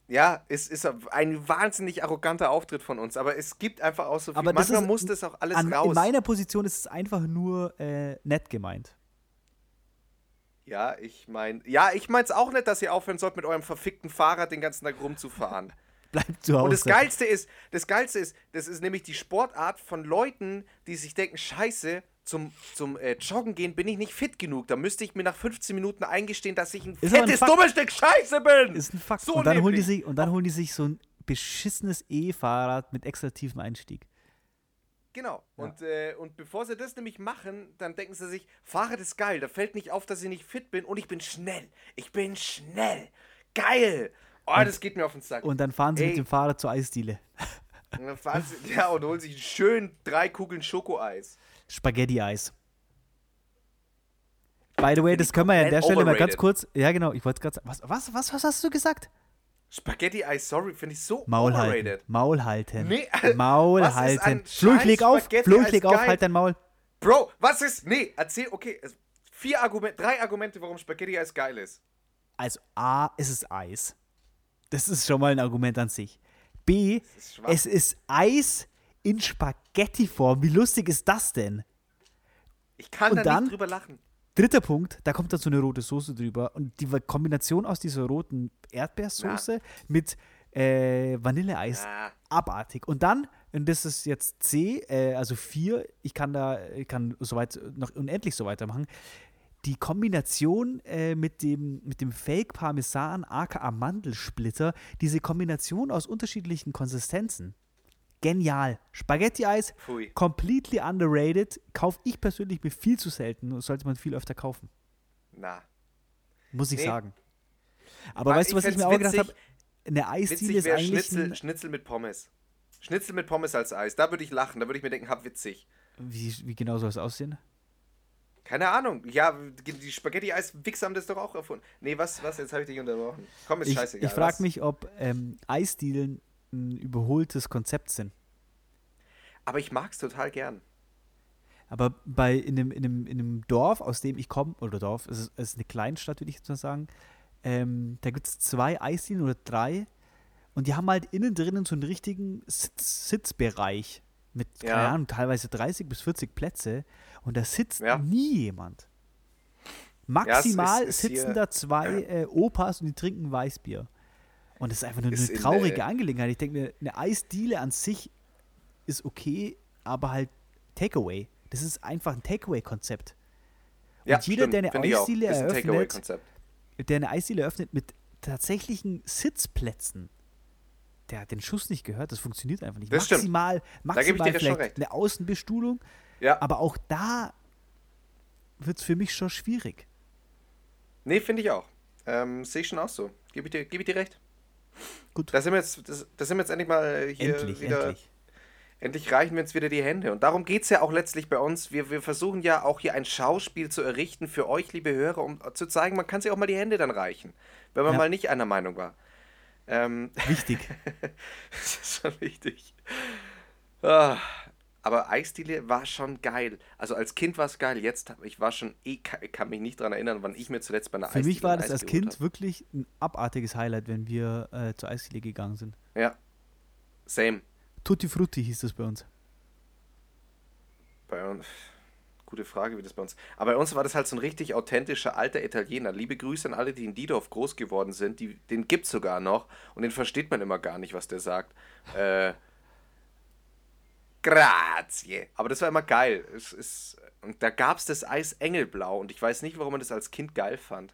Ja, es ist ein wahnsinnig arroganter Auftritt von uns, aber es gibt einfach auch so viel. Aber Manchmal ist- muss das auch alles An, in raus. meiner Position ist es einfach nur äh, nett gemeint. Ja, ich meine, ja, ich mein's auch nicht, dass ihr aufhören sollt, mit eurem verfickten Fahrrad den ganzen Tag rumzufahren. Bleibt zu Hause. Und das Geilste ist, das Geilste ist, das ist nämlich die Sportart von Leuten, die sich denken, scheiße, zum, zum äh, Joggen gehen bin ich nicht fit genug. Da müsste ich mir nach 15 Minuten eingestehen, dass ich ein Ist ein fettes, Fakt. dummes Stück Scheiße bin. ist ein Fakt. So und, dann holen die sich, und dann holen die sich so ein beschissenes E-Fahrrad mit extra tiefem Einstieg. Genau. Und, äh, und bevor sie das nämlich machen, dann denken sie sich, Fahrrad ist geil, da fällt nicht auf, dass ich nicht fit bin und ich bin schnell. Ich bin schnell. Geil. Oh, das geht mir auf den Sack. Und dann fahren sie Ey. mit dem Fahrrad zur Eisdiele. Und dann fahren sie, ja, und holen sich schön drei Kugeln Schokoeis. Spaghetti-Eis. By the way, das können wir ja an der Stelle mal ganz overrated. kurz. Ja, genau, ich wollte gerade sagen. Was, was, was, was hast du gesagt? Spaghetti-Eis, sorry, finde ich so Maul halten. overrated. Maul halten. Nee, äh, Maul was ist halten. Flo, ich leg auf. Spaghetti als leg auf. geil? Halt dein Maul. Bro, was ist. Nee, erzähl, okay. Vier Argumente, drei Argumente, warum Spaghetti-Eis geil ist. Also A, es ist Eis. Das ist schon mal ein Argument an sich. B, ist es ist Eis in Spaghetti-Form. Wie lustig ist das denn? Ich kann Und da dann? nicht drüber lachen. Dritter Punkt, da kommt dann so eine rote Soße drüber. Und die Kombination aus dieser roten Erdbeersoße mit äh, Vanilleeis, Na. abartig. Und dann, und das ist jetzt C, äh, also 4, ich kann da, ich kann soweit noch unendlich so weitermachen. Die Kombination äh, mit dem, mit dem Fake Parmesan, aka Mandelsplitter, diese Kombination aus unterschiedlichen Konsistenzen. Genial. Spaghetti-Eis, completely underrated. Kaufe ich persönlich mir viel zu selten. Sollte man viel öfter kaufen. Na. Muss ich Nee. sagen. Aber Weil weißt du, was ich mir auch gedacht habe? Eine Eisdiele ist eigentlich. Schnitzel, Ein, Schnitzel mit Pommes. Schnitzel mit Pommes als Eis. Da würde ich lachen. Da würde ich mir denken, hab witzig. wie, wie genau soll es aussehen? Keine Ahnung. Ja, die Spaghetti-Eis-Wichser haben das doch auch erfunden. Nee, was, was? Jetzt habe ich dich unterbrochen. Komm, ist Ich, scheißegal. ich frage mich, ob ähm, Eisdielen ein überholtes Konzept sind. Aber ich mag's total gern. Aber bei in einem, in einem, in einem Dorf, aus dem ich komme, oder Dorf, es ist, es ist eine Kleinstadt, würde ich jetzt mal sagen, ähm, da gibt es zwei Eisdielen oder drei und die haben halt innen drinnen so einen richtigen Sitz, Sitzbereich mit, keine Ja. Ahnung, teilweise 30 bis 40 Plätze und da sitzt Ja. nie jemand. es Maximal ist- ist sitzen hier- da zwei äh, Opas und die trinken Weißbier. Und das ist einfach nur Ist eine in, traurige äh, Angelegenheit. Ich denke, mir, eine Eisdiele an sich ist okay, aber halt Takeaway. Das ist einfach ein Takeaway-Konzept. Ja, und jeder, stimmt, der eine. Eisdiele ein eröffnet, der eine Eisdiele eröffnet mit tatsächlichen Sitzplätzen, der hat den Schuss nicht gehört. Das funktioniert einfach nicht. Das stimmt. maximal, ich maximal vielleicht eine Außenbestuhlung, Ja, aber auch da wird es für mich schon schwierig. nee, finde ich auch. Ähm, Sehe ich schon auch so. Gebe ich, dir- gebe ich dir recht. Gut. Da sind wir jetzt, das, da sind wir jetzt endlich mal hier endlich, wieder. endlich. Endlich reichen wir uns wieder die Hände. Und darum geht es ja auch letztlich bei uns. Wir, wir versuchen ja auch hier ein Schauspiel zu errichten für euch, liebe Hörer, um zu zeigen, man kann sich auch mal die Hände dann reichen, wenn man Ja. mal nicht einer Meinung war. Ähm, Wichtig. das ist schon wichtig. Ah, aber Eisdiele war schon geil. Also als Kind war es geil. Jetzt, ich war schon, eh, ich kann mich nicht daran erinnern, wann ich mir zuletzt bei einer Für Eisdiele mich war das als Kind wirklich ein abartiges Highlight, wenn wir äh, zur Eisdiele gegangen sind. Ja, same. Tutti Frutti hieß das bei uns. Bei uns. Gute Frage, wie das bei uns. Aber bei uns war das halt so ein richtig authentischer alter Italiener. Liebe Grüße an alle, die in Diedorf groß geworden sind. Die, den gibt's sogar noch und den versteht man immer gar nicht, was der sagt. Äh, grazie. Aber das war immer geil. Es ist, und da gab's das Eis Engelblau und ich weiß nicht, warum man das als Kind geil fand.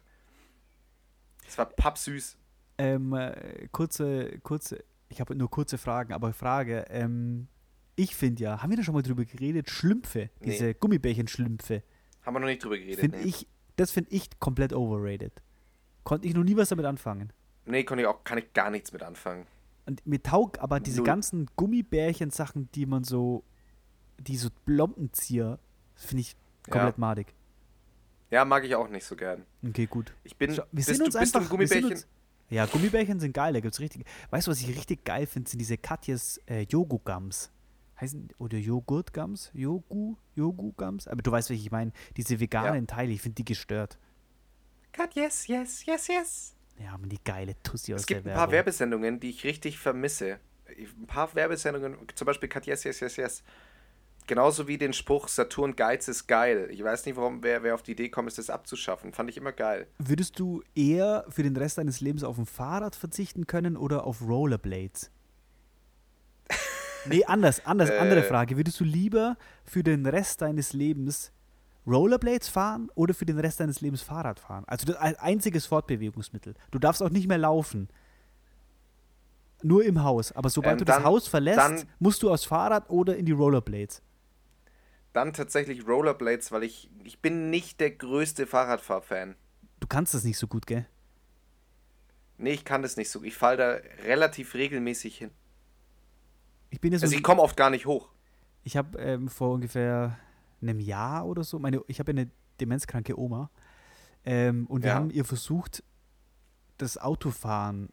Es war pappsüß. Ähm, äh, kurze, kurze, ich habe nur kurze Fragen, aber Frage, ähm, ich finde ja, haben wir da schon mal drüber geredet, Schlümpfe, Nee. diese Gummibärchen-Schlümpfe, Haben wir noch nicht drüber geredet. finde nee. ich, das finde ich komplett overrated. Konnte ich noch nie was damit anfangen. Nee, kann ich auch, kann ich gar nichts mit anfangen. Und mir taugt aber diese Null. ganzen Gummibärchen-Sachen, die man so, die so Blombenzieher, finde ich komplett Ja. madig. Ja, mag ich auch nicht so gern. Okay, gut. Ich bin, wir bist sind du, uns bist du einfach, ein wir sind Gummibärchen? uns, ja, Gummibärchen sind geil, da gibt's richtig. Weißt du, was ich richtig geil finde, sind diese Katjes äh, Jogu-Gums. Heißen, oder Joghurt-Gums? Jogu? Jogu-Gums? Aber du weißt, welche ich meine. Diese veganen Teile, ich finde die gestört. Cut, yes, yes, yes, yes. Ja, aber die geile Tussi aus Es gibt ein paar Werbung. Werbesendungen, die ich richtig vermisse. Ein paar Werbesendungen, zum Beispiel Cut, yes, yes, yes, yes. Genauso wie den Spruch Saturn Geiz ist geil. Ich weiß nicht, warum wer, wer auf die Idee kommt, ist das abzuschaffen. Fand ich immer geil. Würdest du eher für den Rest deines Lebens auf ein Fahrrad verzichten können oder auf Rollerblades? Nee, anders, anders, andere Äh. Frage. Würdest du lieber für den Rest deines Lebens Rollerblades fahren oder für den Rest deines Lebens Fahrrad fahren? Also das ein einziges Fortbewegungsmittel. Du darfst auch nicht mehr laufen. Nur im Haus. Aber sobald Ähm, du dann- das Haus verlässt, musst du aufs Fahrrad oder in die Rollerblades. Dann tatsächlich Rollerblades, weil ich, ich bin nicht der größte Fahrradfahrfan. Du kannst das nicht so gut, gell? Nee, ich kann das nicht so. Ich falle da relativ regelmäßig hin. Ich bin so Also ich komme oft gar nicht hoch. Ich habe ähm, vor ungefähr einem Jahr oder so, meine, ich habe eine demenzkranke Oma ähm, und wir Ja. haben ihr versucht, das Autofahren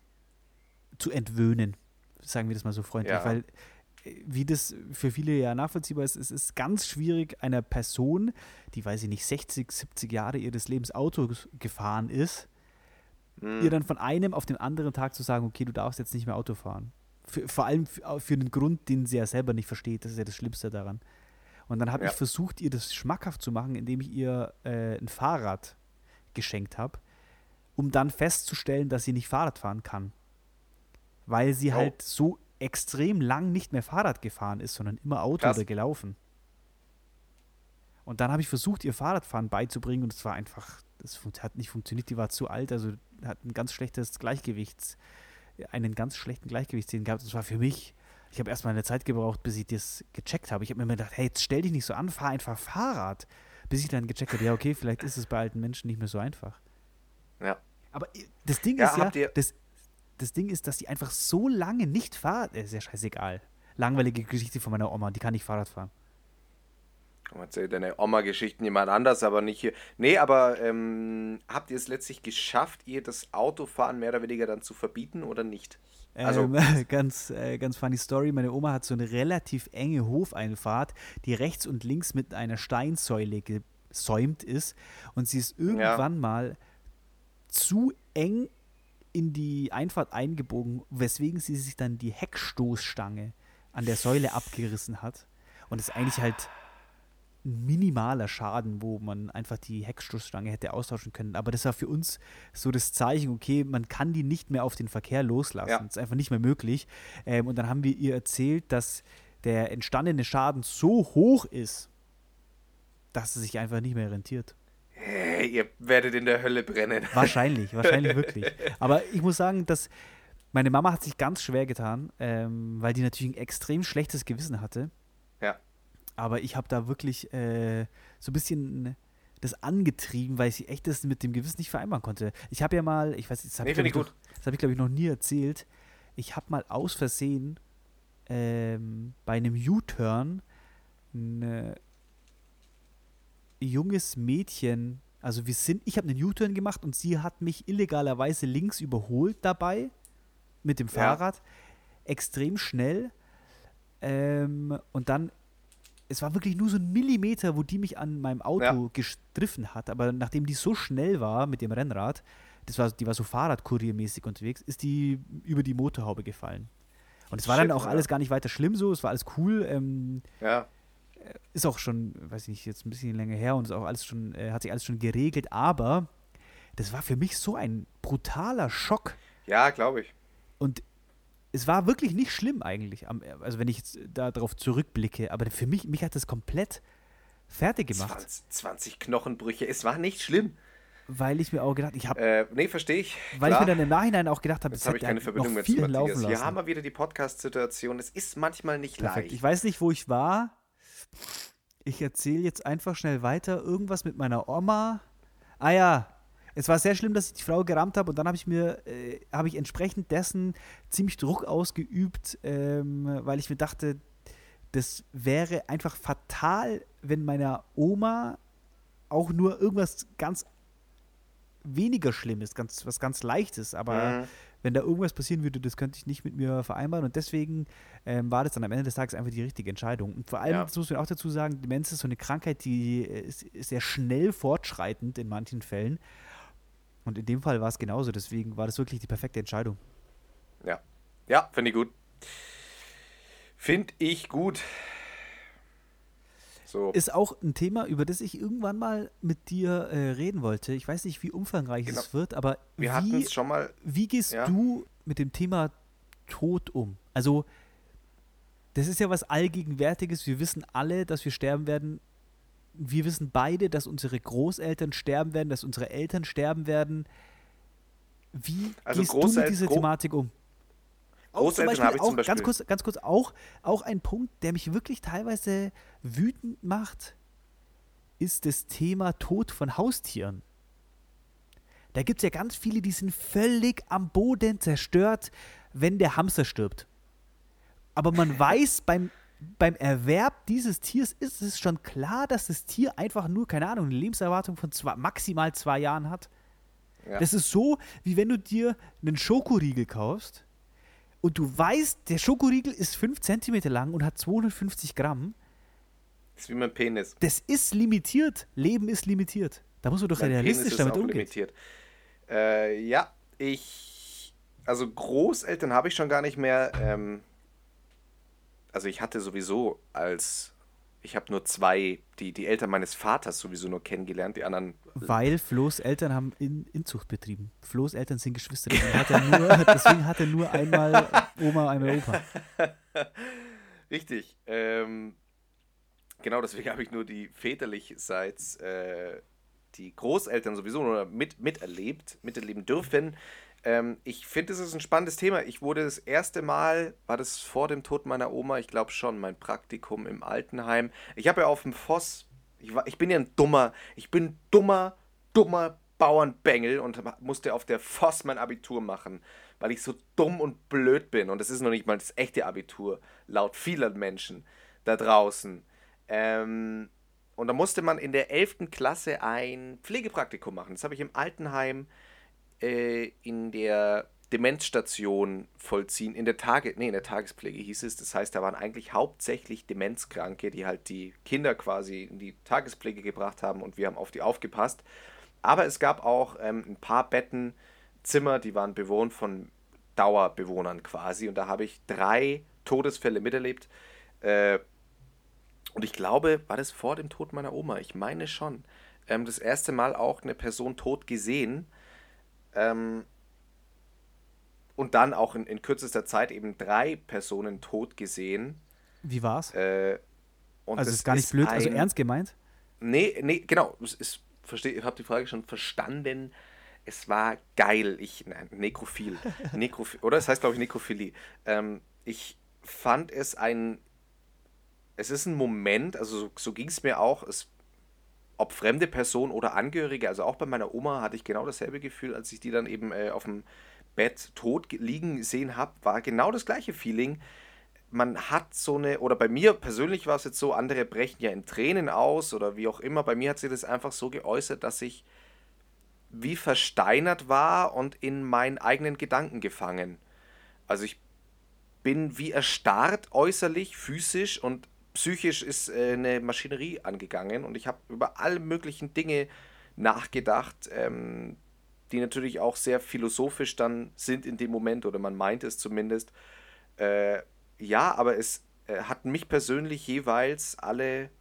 zu entwöhnen, sagen wir das mal so freundlich, Ja. weil äh, wie das für viele ja nachvollziehbar ist, es ist ganz schwierig einer Person, die, weiß ich nicht, 60, 70 Jahre ihres Lebens Auto gefahren ist, Hm. ihr dann von einem auf den anderen Tag zu sagen, okay, du darfst jetzt nicht mehr Auto fahren. Für, vor allem für, für einen Grund, den sie ja selber nicht versteht. Das ist ja das Schlimmste daran. Und dann habe Ja. ich versucht, ihr das schmackhaft zu machen, indem ich ihr äh, ein Fahrrad geschenkt habe, um dann festzustellen, dass sie nicht Fahrrad fahren kann. Weil sie Oh. halt so extrem lang nicht mehr Fahrrad gefahren ist, sondern immer Auto Krass. oder gelaufen. Und dann habe ich versucht, ihr Fahrradfahren beizubringen und es war einfach, das hat nicht funktioniert, die war zu alt, also hat ein ganz schlechtes Gleichgewichts, einen ganz schlechten Gleichgewichtssinn gehabt. Das war für mich, ich habe erstmal eine Zeit gebraucht, bis ich das gecheckt habe. Ich habe mir immer gedacht, hey, jetzt stell dich nicht so an, fahr einfach Fahrrad. Bis ich dann gecheckt habe, ja, okay, vielleicht ist es bei alten Menschen nicht mehr so einfach. Ja. Aber das Ding Ja, ist ja, das, das Ding ist, dass die einfach so lange nicht fahren. Ist ja scheißegal. Langweilige Geschichte von meiner Oma, die kann nicht Fahrrad fahren. Erzähl deine Oma-Geschichten jemand anders, aber nicht hier. Nee, aber ähm, habt ihr es letztlich geschafft, ihr das Autofahren mehr oder weniger dann zu verbieten oder nicht? Also- ähm, ganz, äh, ganz funny Story. Meine Oma hat so eine relativ enge Hofeinfahrt, die rechts und links mit einer Steinsäule gesäumt ist. Und sie ist irgendwann mal zu eng in die Einfahrt eingebogen, weswegen sie sich dann die Heckstoßstange an der Säule abgerissen hat. Und es eigentlich halt minimaler Schaden, wo man einfach die Heckstoßstange hätte austauschen können. Aber das war für uns so das Zeichen, okay, man kann die nicht mehr auf den Verkehr loslassen. Ja. Das ist einfach nicht mehr möglich. Ähm, und dann haben wir ihr erzählt, dass der entstandene Schaden so hoch ist, dass es sich einfach nicht mehr rentiert. Hey, ihr werdet in der Hölle brennen. Wahrscheinlich, wahrscheinlich wirklich. Aber ich muss sagen, dass meine Mama hat sich ganz schwer getan, ähm, weil die natürlich ein extrem schlechtes Gewissen hatte. Ja. Aber ich habe da wirklich äh, so ein bisschen das angetrieben, weil ich echt das mit dem Gewissen nicht vereinbaren konnte. Ich habe ja mal, ich weiß, das habe Nee, ich, ich ich, noch- das hab ich glaube ich noch nie erzählt. Ich habe mal aus Versehen ähm, bei einem U-Turn ein äh, junges Mädchen, also wir sind, ich habe einen U-Turn gemacht und sie hat mich illegalerweise links überholt dabei mit dem Ja. Fahrrad, extrem schnell ähm, und dann es war wirklich nur so ein Millimeter, wo die mich an meinem Auto Ja. gestriffen hat. Aber nachdem die so schnell war mit dem Rennrad, das war, die war so Fahrradkuriermäßig unterwegs, ist die über die Motorhaube gefallen. Und es war dann auch ja. alles gar nicht weiter schlimm so, es war alles cool. Ähm, Ja. ist auch schon, weiß ich nicht, jetzt ein bisschen länger her und ist auch alles schon, äh, hat sich alles schon geregelt, aber das war für mich so ein brutaler Schock. Ja, glaube ich. Und es war wirklich nicht schlimm eigentlich, am- also wenn ich jetzt darauf zurückblicke, aber für mich, mich hat das komplett fertig gemacht, 20, 20 Knochenbrüche. Es war nicht schlimm. weil ich mir auch gedacht, ich habe, Äh, nee, verstehe ich. weil Klar. ich mir dann im Nachhinein auch gedacht habe, Jetzt habe ich keine er Verbindung mehr zu Matthias. Hier haben wir wieder die Podcast-Situation. Es ist manchmal nicht Perfekt. leicht. Ich weiß nicht, wo ich war. Ich erzähle jetzt einfach schnell weiter. Irgendwas mit meiner Oma. Ah ja, es war sehr schlimm, dass ich die Frau gerammt habe und dann habe ich mir, äh, habe ich entsprechend dessen ziemlich Druck ausgeübt, ähm, weil ich mir dachte, das wäre einfach fatal, wenn meiner Oma auch nur irgendwas ganz weniger Schlimmes, ganz, was ganz Leichtes, aber Mhm. wenn da irgendwas passieren würde, das könnte ich nicht mit mir vereinbaren und deswegen ähm, war das dann am Ende des Tages einfach die richtige Entscheidung. Und vor allem, Ja. das muss man auch dazu sagen, Demenz ist so eine Krankheit, die äh, ist, ist sehr schnell fortschreitend in manchen Fällen. Und in dem Fall war es genauso, deswegen war das wirklich die perfekte Entscheidung. Ja. Ja, finde ich gut. Finde ich gut. So. Ist auch ein Thema, über das ich irgendwann mal mit dir äh, reden wollte. Ich weiß nicht, wie umfangreich Genau. es wird, aber Wir wie, es schon mal. wie gehst Ja. du mit dem Thema Tod um? Also, das ist ja was Allgegenwärtiges. Wir wissen alle, dass wir sterben werden. Wir wissen beide, dass unsere Großeltern sterben werden, dass unsere Eltern sterben werden. Wie Also gehst du mit Großel- dieser Gro- Thematik um? Auch zum Beispiel, habe ich zum auch, ganz Beispiel- kurz, ganz kurz, auch, auch ein Punkt, der mich wirklich teilweise wütend macht, ist das Thema Tod von Haustieren. Da gibt es ja ganz viele, die sind völlig am Boden zerstört, wenn der Hamster stirbt. Aber man weiß, beim, beim Erwerb dieses Tiers ist es schon klar, dass das Tier einfach nur, keine Ahnung, eine Lebenserwartung von zwei, maximal zwei Jahren hat. Ja. Das ist so, wie wenn du dir einen Schokoriegel kaufst und du weißt, der Schokoriegel ist 5 cm lang und hat 250 Gramm. Das ist wie mein Penis. Das ist limitiert. Leben ist limitiert. Da muss man doch Mein realistisch damit umgehen. limitiert. Äh, ja, ich. Also Großeltern habe ich schon gar nicht mehr. Ähm, also ich hatte sowieso als. Ich habe nur zwei, die, die Eltern meines Vaters sowieso nur kennengelernt, die anderen. Weil Flo's Eltern haben in, Inzucht betrieben. Flo's Eltern sind Geschwister. Deswegen hat er nur, deswegen hat er nur einmal Oma, einmal Opa. Richtig. Ähm, genau, deswegen habe ich nur die väterlichseits äh, die Großeltern sowieso nur mit, miterlebt, miterleben dürfen. Ähm, ich finde, es ist ein spannendes Thema. Ich wurde das erste Mal, war das vor dem Tod meiner Oma, ich glaube schon, mein Praktikum im Altenheim. Ich habe ja auf dem Voss, ich, war, ich bin ja ein dummer, ich bin dummer, dummer Bauernbengel und musste auf der Voss mein Abitur machen, weil ich so dumm und blöd bin. Und das ist noch nicht mal das echte Abitur, laut vieler Menschen da draußen. Ähm, und da musste man in der 11. Klasse ein Pflegepraktikum machen. Das habe ich im Altenheim äh, in der Demenzstation vollziehen. In der Tage, nee, in der Tagespflege hieß es. Das heißt, da waren eigentlich hauptsächlich Demenzkranke, die halt die Kinder quasi in die Tagespflege gebracht haben und wir haben auf die aufgepasst. Aber es gab auch ähm, ein paar Betten, Zimmer, die waren bewohnt von Dauerbewohnern quasi. Und da habe ich drei Todesfälle miterlebt. Äh, und ich glaube, war das vor dem Tod meiner Oma? Ich meine schon. Ähm, das erste Mal auch eine Person tot gesehen. Ähm, und dann auch in, in kürzester Zeit eben drei Personen tot gesehen. Wie war's? Äh, also das ist gar nicht blöd, also ein- ernst gemeint? Nee, nee, genau. Es ist verstehe, habe die Frage schon verstanden. Es war geil. Ich, nein, Nekrophil. Nekrophil oder es heißt, glaube ich, Nekrophilie. Ähm, ich fand es ein, es ist ein Moment, also so, so ging es mir auch, es, ob fremde Person oder Angehörige, also auch bei meiner Oma hatte ich genau dasselbe Gefühl, als ich die dann eben äh, auf dem Bett tot liegen sehen habe, war genau das gleiche Feeling man hat so eine, oder bei mir persönlich war es jetzt so, andere brechen ja in Tränen aus oder wie auch immer. Bei mir hat sich das einfach so geäußert, dass ich wie versteinert war und in meinen eigenen Gedanken gefangen. Also ich bin wie erstarrt äußerlich, physisch und psychisch ist äh, eine Maschinerie angegangen und ich habe über alle möglichen Dinge nachgedacht, ähm, die natürlich auch sehr philosophisch dann sind in dem Moment oder man meint es zumindest. Äh, ja, aber es äh, hat mich persönlich jeweils alle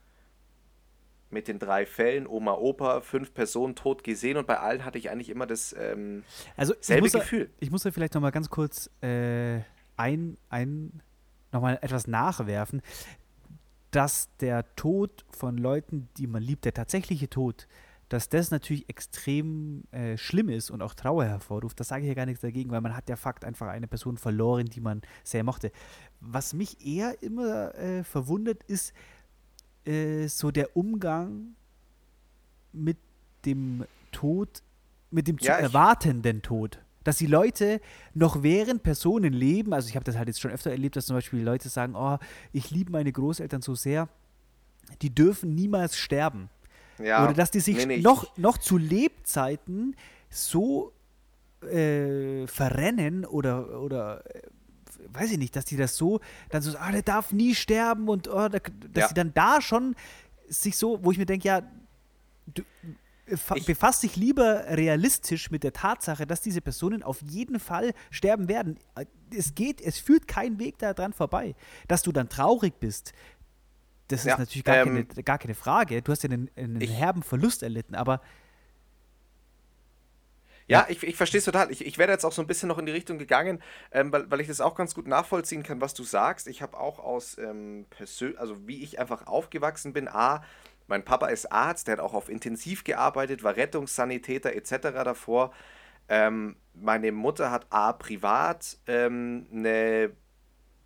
mit den drei Fällen, Oma, Opa, fünf Personen tot gesehen und bei allen hatte ich eigentlich immer das ähm, also selbe ich muss Gefühl. Da, ich muss da vielleicht nochmal ganz kurz äh, ein, ein nochmal etwas nachwerfen, dass der Tod von Leuten, die man liebt, der tatsächliche Tod, dass das natürlich extrem äh, schlimm ist und auch Trauer hervorruft, das sage ich ja gar nichts dagegen, weil man hat ja Fakt einfach eine Person verloren, die man sehr mochte. Was mich eher immer äh, verwundert, ist äh, so der Umgang mit dem Tod, mit dem zu ja, erwartenden Tod. Dass die Leute noch während Personen leben, also ich habe das halt jetzt schon öfter erlebt, dass zum Beispiel Leute sagen, oh, ich liebe meine Großeltern so sehr, die dürfen niemals sterben. Ja, Oder dass die sich nee, nee, noch, noch zu Lebzeiten so äh, verrennen oder, oder äh, weiß ich nicht, dass die das so dann so, ah, der darf nie sterben und oh, da, dass ja. sie dann da schon sich so, wo ich mir denke, ja, du befasst dich lieber realistisch mit der Tatsache, dass diese Personen auf jeden Fall sterben werden. Es geht, es führt kein Weg daran vorbei. Dass du dann traurig bist, das ist ja, natürlich gar, ähm, keine, gar keine Frage. Du hast ja einen, einen ich, herben Verlust erlitten, aber. Ja, ja. ich, ich verstehe es total. Ich, ich wäre jetzt auch so ein bisschen noch in die Richtung gegangen, ähm, weil, weil ich das auch ganz gut nachvollziehen kann, was du sagst. Ich habe auch aus ähm, Persön also wie ich einfach aufgewachsen bin, A, mein Papa ist Arzt, der hat auch auf Intensiv gearbeitet, war Rettungssanitäter etc. davor. Ähm, meine Mutter hat A, privat ähm, eine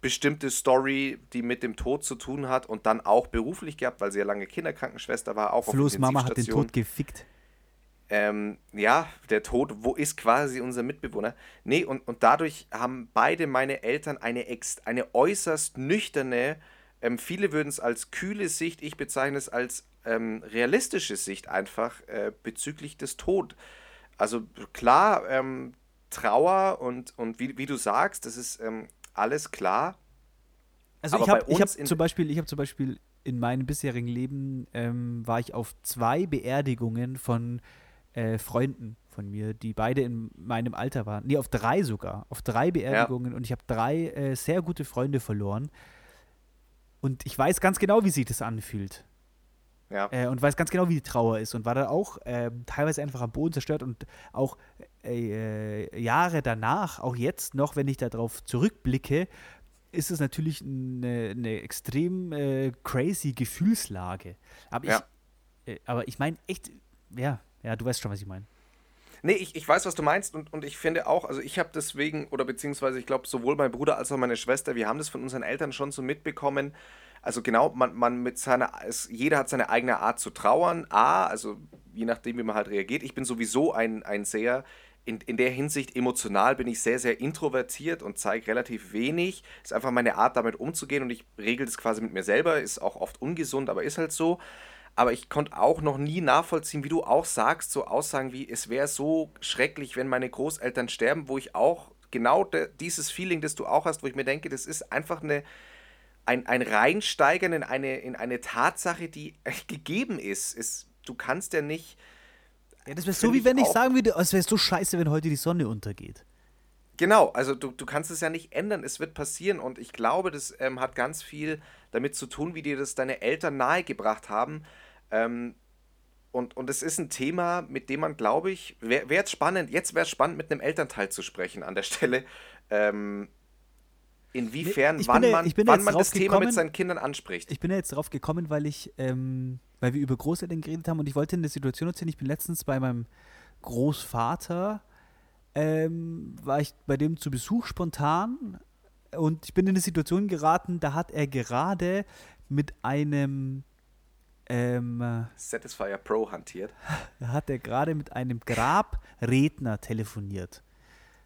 bestimmte Story, die mit dem Tod zu tun hat und dann auch beruflich gehabt, weil sie ja lange Kinderkrankenschwester war. Auch Flo's Mama hat den Tod gefickt. Ähm, ja, der Tod, wo ist quasi unser Mitbewohner? Nee, und, und dadurch haben beide meine Eltern eine, ex, eine äußerst nüchterne, ähm, viele würden es als kühle Sicht, ich bezeichne es als ähm, realistische Sicht einfach äh, bezüglich des Tod. Also klar, ähm, Trauer und, und wie, wie du sagst, das ist ähm, alles klar. Also Aber ich habe hab zum Beispiel, ich habe zum Beispiel in meinem bisherigen Leben ähm, war ich auf zwei Beerdigungen von äh, Freunden von mir, die beide in meinem Alter waren. Nee, auf drei sogar. Auf drei Beerdigungen ja. und ich habe drei äh, sehr gute Freunde verloren. Und ich weiß ganz genau, wie sich das anfühlt. Ja. Äh, und weiß ganz genau, wie die Trauer ist und war da auch äh, teilweise einfach am Boden zerstört und auch äh, äh, Jahre danach, auch jetzt noch, wenn ich darauf zurückblicke, ist es natürlich eine, eine extrem äh, crazy Gefühlslage. Aber ja. ich, äh, aber ich meine echt, ja, ja, du weißt schon, was ich meine. Nee, ich, ich weiß, was du meinst und, und ich finde auch, also ich habe deswegen, oder beziehungsweise ich glaube, sowohl mein Bruder als auch meine Schwester, wir haben das von unseren Eltern schon so mitbekommen, also genau, man, man mit seiner, es, jeder hat seine eigene Art zu trauern. A, also je nachdem, wie man halt reagiert. Ich bin sowieso ein, ein sehr, in, in der Hinsicht emotional bin ich sehr, sehr introvertiert und zeige relativ wenig. Ist einfach meine Art, damit umzugehen und ich regel das quasi mit mir selber. Ist auch oft ungesund, aber ist halt so. Aber ich konnte auch noch nie nachvollziehen, wie du auch sagst, so Aussagen wie, es wäre so schrecklich, wenn meine Großeltern sterben, wo ich auch genau dieses Feeling, das du auch hast, wo ich mir denke, das ist einfach eine, ein, ein Reinsteigern in eine, in eine Tatsache, die gegeben ist. ist du kannst ja nicht. Ja, das wäre so, wie wenn ich sagen würde, es wäre so scheiße, wenn heute die Sonne untergeht. Genau, also du, du kannst es ja nicht ändern, es wird passieren und ich glaube, das ähm, hat ganz viel damit zu tun, wie dir das deine Eltern nahegebracht haben. Ähm, und, und es ist ein Thema, mit dem man, glaube ich, wäre wär jetzt spannend, jetzt wäre es spannend, mit einem Elternteil zu sprechen an der Stelle. Ähm, inwiefern, Nee, wann ja- man, wann man das drauf Thema mit gekommen- seinen Kindern anspricht. Ich bin ja jetzt drauf gekommen, weil ich, ähm, weil wir über Großeltern geredet haben und ich wollte eine Situation erzählen. Ich bin letztens bei meinem Großvater, ähm, war ich bei dem zu Besuch spontan und ich bin in eine Situation geraten, da hat er gerade mit einem, ähm, Satisfyer Pro hantiert. da hat er gerade mit einem Grabredner telefoniert.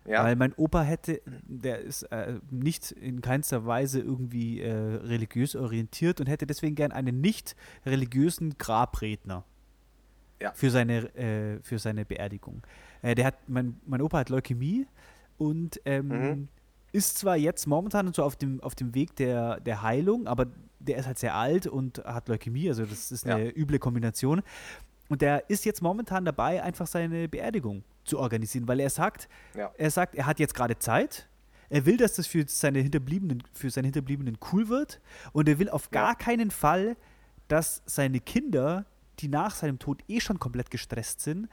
Ja, Weil mein Opa hätte, der ist äh, nicht in keinster Weise irgendwie äh, religiös orientiert und hätte deswegen gern einen nicht religiösen Grabredner Ja. für, seine, äh, für seine Beerdigung. Äh, der hat, mein, mein Opa hat Leukämie und ähm, Mhm. Ist zwar jetzt momentan so auf dem, auf dem Weg der, der Heilung, aber der ist halt sehr alt und hat Leukämie, also das ist eine Ja. üble Kombination. Und der ist jetzt momentan dabei, einfach seine Beerdigung zu organisieren, weil er sagt, Ja. er sagt, er hat jetzt gerade Zeit. Er will, dass das für seine Hinterbliebenen, für seine Hinterbliebenen cool wird. Und er will auf Ja. gar keinen Fall, dass seine Kinder, die nach seinem Tod eh schon komplett gestresst sind,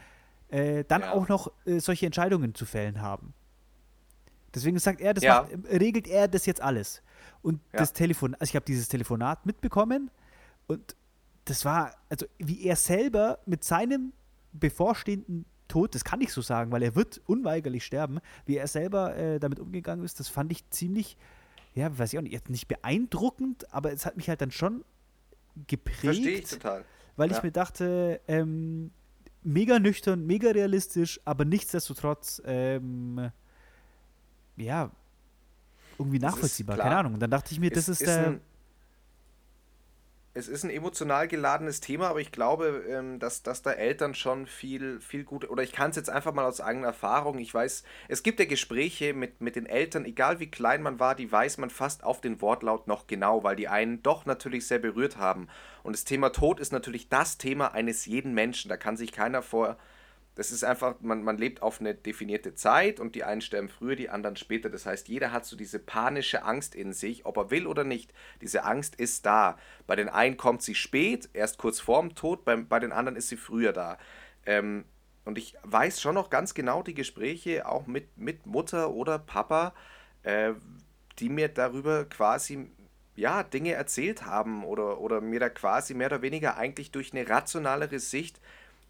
äh, dann Ja. auch noch äh, solche Entscheidungen zu fällen haben. Deswegen sagt er, das Ja. macht, äh, regelt er das jetzt alles. Und Ja. das Telefon, also ich habe dieses Telefonat mitbekommen und das war, also wie er selber mit seinem bevorstehenden Tod, das kann ich so sagen, weil er wird unweigerlich sterben, wie er selber äh, damit umgegangen ist, das fand ich ziemlich, ja, weiß ich auch nicht, jetzt nicht beeindruckend, aber es hat mich halt dann schon geprägt verstehe ich total. weil ich Ja. mir dachte, ähm, mega nüchtern, mega realistisch, aber nichtsdestotrotz, ähm, ja, irgendwie ist nachvollziehbar, keine Ahnung. Und dann dachte ich mir, das es ist, der. ein, es ist ein emotional geladenes Thema, aber ich glaube, ähm, dass, dass da Eltern schon viel, viel gut, oder ich kann es jetzt einfach mal aus eigener Erfahrung, ich weiß, es gibt ja Gespräche mit, mit den Eltern, egal wie klein man war, die weiß man fast auf den Wortlaut noch genau, weil die einen doch natürlich sehr berührt haben. Und das Thema Tod ist natürlich das Thema eines jeden Menschen, da kann sich keiner vor, das ist einfach, man, man lebt auf eine definierte Zeit und die einen sterben früher, die anderen später. Das heißt, jeder hat so diese panische Angst in sich, ob er will oder nicht. Diese Angst ist da. Bei den einen kommt sie spät, erst kurz vorm Tod, bei, bei den anderen ist sie früher da. Ähm, und ich weiß schon noch ganz genau die Gespräche auch mit, mit Mutter oder Papa, äh, die mir darüber quasi ja, Dinge erzählt haben oder, oder mir da quasi mehr oder weniger eigentlich durch eine rationalere Sicht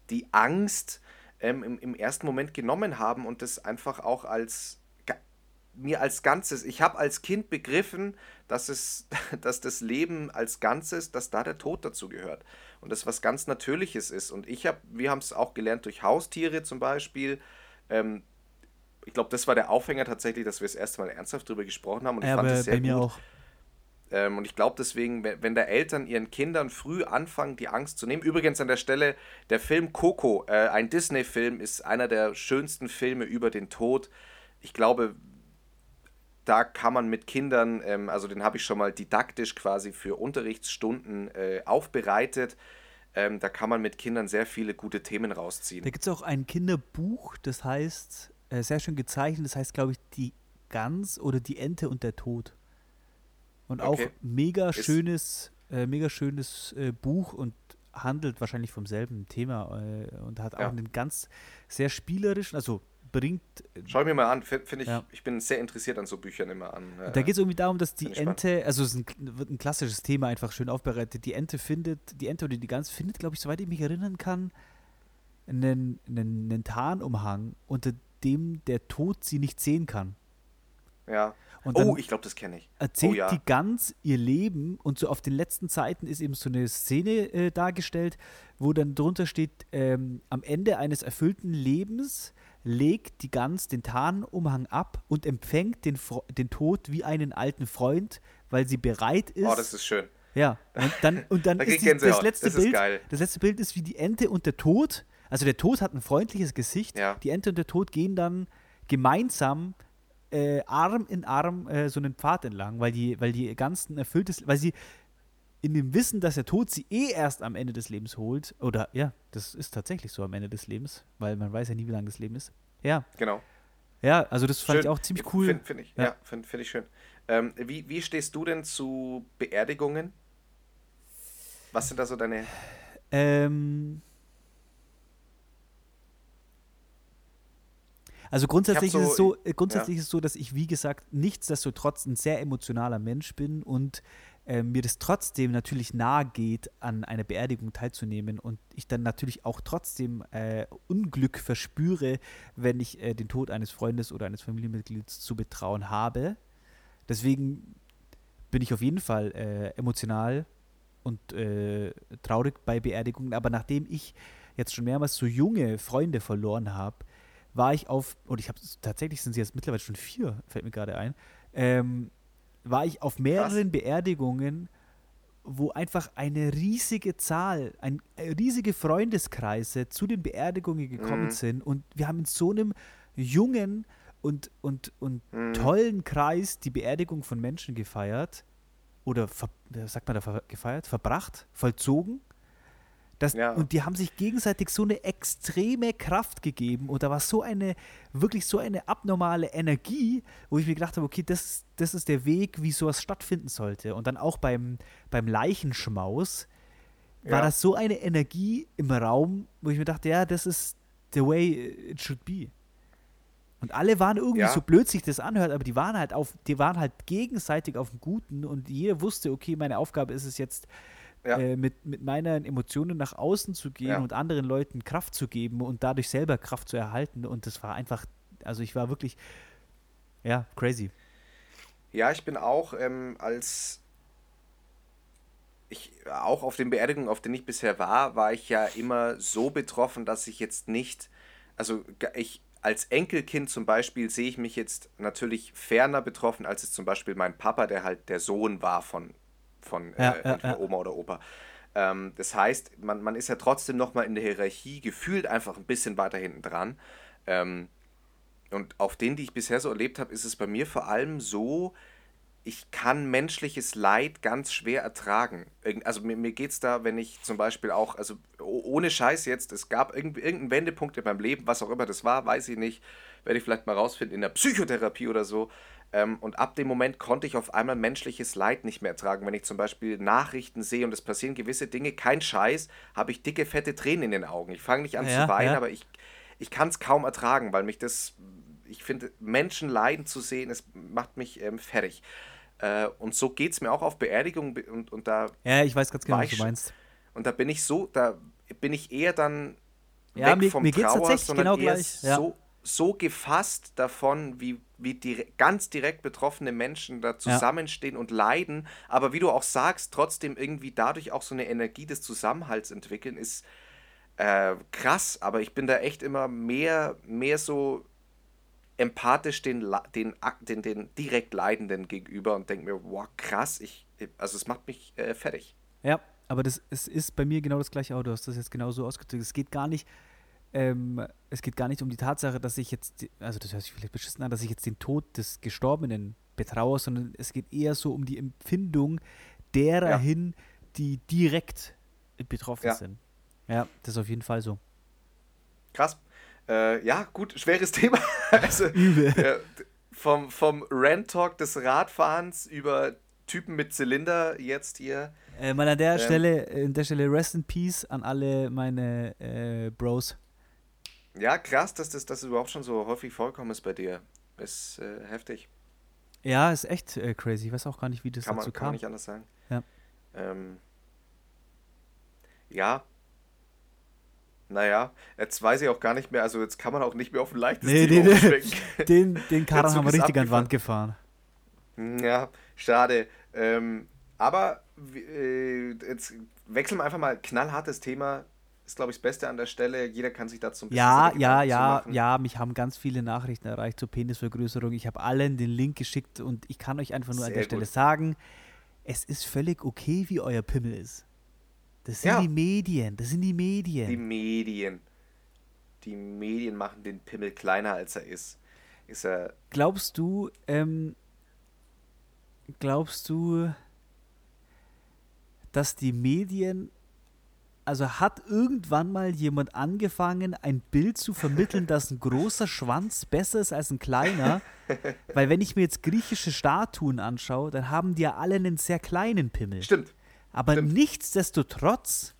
die Angst ähm, im, im ersten Moment genommen haben und das einfach auch als mir als Ganzes. Ich habe als Kind begriffen, dass es, dass das Leben als Ganzes, dass da der Tod dazu gehört und das was ganz Natürliches ist. Und ich habe, wir haben es auch gelernt durch Haustiere zum Beispiel. Ähm, ich glaube, das war der Aufhänger tatsächlich, dass wir das erste Mal ernsthaft darüber gesprochen haben und ich ja, fand es sehr bei mir gut. auch. Ähm, und ich glaube deswegen, wenn, da Eltern ihren Kindern früh anfangen, die Angst zu nehmen. Übrigens an der Stelle, der Film Coco, äh, ein Disney-Film, ist einer der schönsten Filme über den Tod. Ich glaube, da kann man mit Kindern, ähm, also den habe ich schon mal didaktisch quasi für Unterrichtsstunden äh, aufbereitet. Ähm, da kann man mit Kindern sehr viele gute Themen rausziehen. Da gibt es auch ein Kinderbuch, das heißt, äh, sehr schön gezeichnet, das heißt, glaube ich, die Gans oder die Ente und der Tod. Und auch Okay. mega Ist- schönes, äh, mega schönes äh, Buch und handelt wahrscheinlich vom selben Thema äh, und hat auch Ja. einen ganz sehr spielerischen, also bringt Schau ich mir mal an, finde find ich, Ja. ich bin sehr interessiert an so Büchern immer an. äh, Da geht es irgendwie darum, dass die. Ente, also es ist ein, wird ein klassisches Thema einfach schön aufbereitet. Die Ente findet, die Ente oder die Gans findet, glaube ich, soweit ich mich erinnern kann, einen, einen, einen Tarnumhang, unter dem der Tod sie nicht sehen kann. ja. Und Oh, ich glaube, das kenne ich. erzählt oh, ja. die Gans ihr Leben und so auf den letzten Seiten ist eben so eine Szene äh, dargestellt, wo dann drunter steht, ähm, am Ende eines erfüllten Lebens legt die Gans den Tarnumhang ab und empfängt den, Fro- den Tod wie einen alten Freund, weil sie bereit ist. Oh, das ist schön. ja, und dann, und dann Da ist die, das letzte Das Bild, geil. das letzte Bild ist wie die Ente und der Tod. Also der Tod hat ein freundliches Gesicht. Ja. Die Ente und der Tod gehen dann gemeinsam äh, Arm in Arm äh, so einen Pfad entlang, weil die, weil die ganzen erfülltes, weil sie in dem Wissen, dass der Tod sie eh erst am Ende des Lebens holt, oder ja, das ist tatsächlich so am Ende des Lebens, weil man weiß ja nie, wie lang das Leben ist. Ja, Genau. ja, also das fand Schön. ich auch ziemlich cool. Finde find ich, Ja. ja, finde find ich schön. Ähm, wie, wie stehst du denn zu Beerdigungen? Was sind da so deine. Ähm, Also grundsätzlich, Ich hab ist, es so- so, äh, grundsätzlich ist es so, dass ich, wie gesagt, nichtsdestotrotz ein sehr emotionaler Mensch bin und äh, mir das trotzdem natürlich nahe geht, an einer Beerdigung teilzunehmen und ich dann natürlich auch trotzdem äh, Unglück verspüre, wenn ich äh, den Tod eines Freundes oder eines Familienmitglieds zu betrauen habe. Deswegen bin ich auf jeden Fall äh, emotional und äh, traurig bei Beerdigungen. Aber nachdem ich jetzt schon mehrmals so junge Freunde verloren habe, war ich auf, und ich habe tatsächlich sind sie jetzt mittlerweile schon vier, fällt mir gerade ein, ähm, war ich auf mehreren Beerdigungen, wo einfach eine riesige Zahl, ein, äh, riesige Freundeskreise zu den Beerdigungen gekommen Mhm. sind und wir haben in so einem jungen und, und, und Mhm. tollen Kreis die Beerdigung von Menschen gefeiert oder ver, wie sagt man da gefeiert, verbracht, vollzogen. Das, Ja. Und die haben sich gegenseitig so eine extreme Kraft gegeben und da war so eine, wirklich so eine abnormale Energie, wo ich mir gedacht habe, okay, das, das ist der Weg, wie sowas stattfinden sollte. Und dann auch beim, beim Leichenschmaus war Ja. das so eine Energie im Raum, wo ich mir dachte, ja, das ist the way it should be. Und alle waren irgendwie Ja. so blöd sich das anhört, aber die waren halt auf, die waren halt gegenseitig auf dem Guten und jeder wusste, okay, meine Aufgabe ist es jetzt, Ja. äh, mit, mit meinen Emotionen nach außen zu gehen Ja. und anderen Leuten Kraft zu geben und dadurch selber Kraft zu erhalten. Und das war einfach, also ich war wirklich, ja, crazy. Ja, ich bin auch ähm, als ich auch auf den Beerdigungen, auf denen ich bisher war, war ich ja immer so betroffen, dass ich jetzt nicht, also ich als Enkelkind zum Beispiel sehe ich mich jetzt natürlich ferner betroffen, als es zum Beispiel mein Papa, der halt der Sohn war von, von Ja, äh, ja. Oma oder Opa. Ähm, das heißt, man, man ist ja trotzdem nochmal in der Hierarchie gefühlt einfach ein bisschen weiter hinten dran. Ähm, und auf denen, die ich bisher so erlebt habe, ist es bei mir vor allem so, ich kann menschliches Leid ganz schwer ertragen. Also mir, mir geht es da, wenn ich zum Beispiel auch, also oh- ohne Scheiß jetzt, es gab irgend, irgendeinen Wendepunkt in meinem Leben, was auch immer das war, weiß ich nicht, werde ich vielleicht mal rausfinden, in der Psychotherapie oder so. Ähm, und ab dem Moment konnte ich auf einmal menschliches Leid nicht mehr ertragen. Wenn ich zum Beispiel Nachrichten sehe und es passieren gewisse Dinge, kein Scheiß, habe ich dicke, fette Tränen in den Augen. Ich fange nicht an Ja, zu weinen, ja. aber ich, ich kann es kaum ertragen, weil mich das, ich finde, Menschen leiden zu sehen, es macht mich ähm, fertig. Äh, und so geht es mir auch auf Beerdigungen be- und, und da Ja, ich weiß ganz genau, was du meinst. und da bin ich so, da bin ich eher dann Ja, weg mir- vom mir Trauer, tatsächlich sondern genau eher gleich, so, so gefasst davon, wie, wie dire ganz direkt betroffene Menschen da zusammenstehen und leiden. Aber wie du auch sagst, trotzdem irgendwie dadurch auch so eine Energie des Zusammenhalts entwickeln, ist äh, krass. Aber ich bin da echt immer mehr, mehr so empathisch den, den, den, den direkt Leidenden gegenüber und denke mir, wow, krass, ich, also es macht mich äh, fertig. Ja, aber das, es ist bei mir genau das gleiche auch. Du hast das jetzt genau so ausgedrückt. Es geht gar nicht, ähm, es geht gar nicht um die Tatsache, dass ich jetzt, also das hört sich vielleicht beschissen an, dass ich jetzt den Tod des Gestorbenen betraue, sondern es geht eher so um die Empfindung derer Ja. hin, die direkt betroffen Ja. sind. Ja, das ist auf jeden Fall so. Krass. Äh, ja, gut, schweres Thema. also, Übel. äh, vom, vom Rant-Talk des Radfahrens über Typen mit Zylinder jetzt hier. Äh, mal an der Ähm. Stelle, äh, an der Stelle Rest in Peace an alle meine äh, Bros. Ja, krass, dass das, dass das überhaupt schon so häufig vorkommen ist bei dir. Ist äh, heftig. Ja, ist echt äh, crazy. Ich weiß auch gar nicht, wie das Kann dazu man, kann man kam. nicht anders sagen. Ja. Ähm, ja. Naja, jetzt weiß ich auch gar nicht mehr, also jetzt kann man auch nicht mehr auf ein leichtes Nee, Thema nee. Den, den Zug haben wir richtig an die Wand abgefahren. gefahren. Ja, schade. Ähm, aber äh, jetzt wechseln wir einfach mal knallhartes Thema. Ist, glaube ich, das Beste an der Stelle. Jeder kann sich dazu ein bisschen Ja, ja, ja, ja, mich haben ganz viele Nachrichten erreicht zur Penisvergrößerung. Ich habe allen den Link geschickt und ich kann euch einfach nur an Sehr der Stelle gut. sagen, es ist völlig okay, wie euer Pimmel ist. Das sind Ja. die Medien, das sind die Medien. Die Medien. Die Medien machen den Pimmel kleiner, als er ist. Ist er. glaubst du, ähm, glaubst du, dass die Medien, also hat irgendwann mal jemand angefangen, ein Bild zu vermitteln, dass ein großer Schwanz besser ist als ein kleiner? Weil wenn ich mir jetzt griechische Statuen anschaue, dann haben die ja alle einen sehr kleinen Pimmel. Stimmt. Aber stimmt. nichtsdestotrotz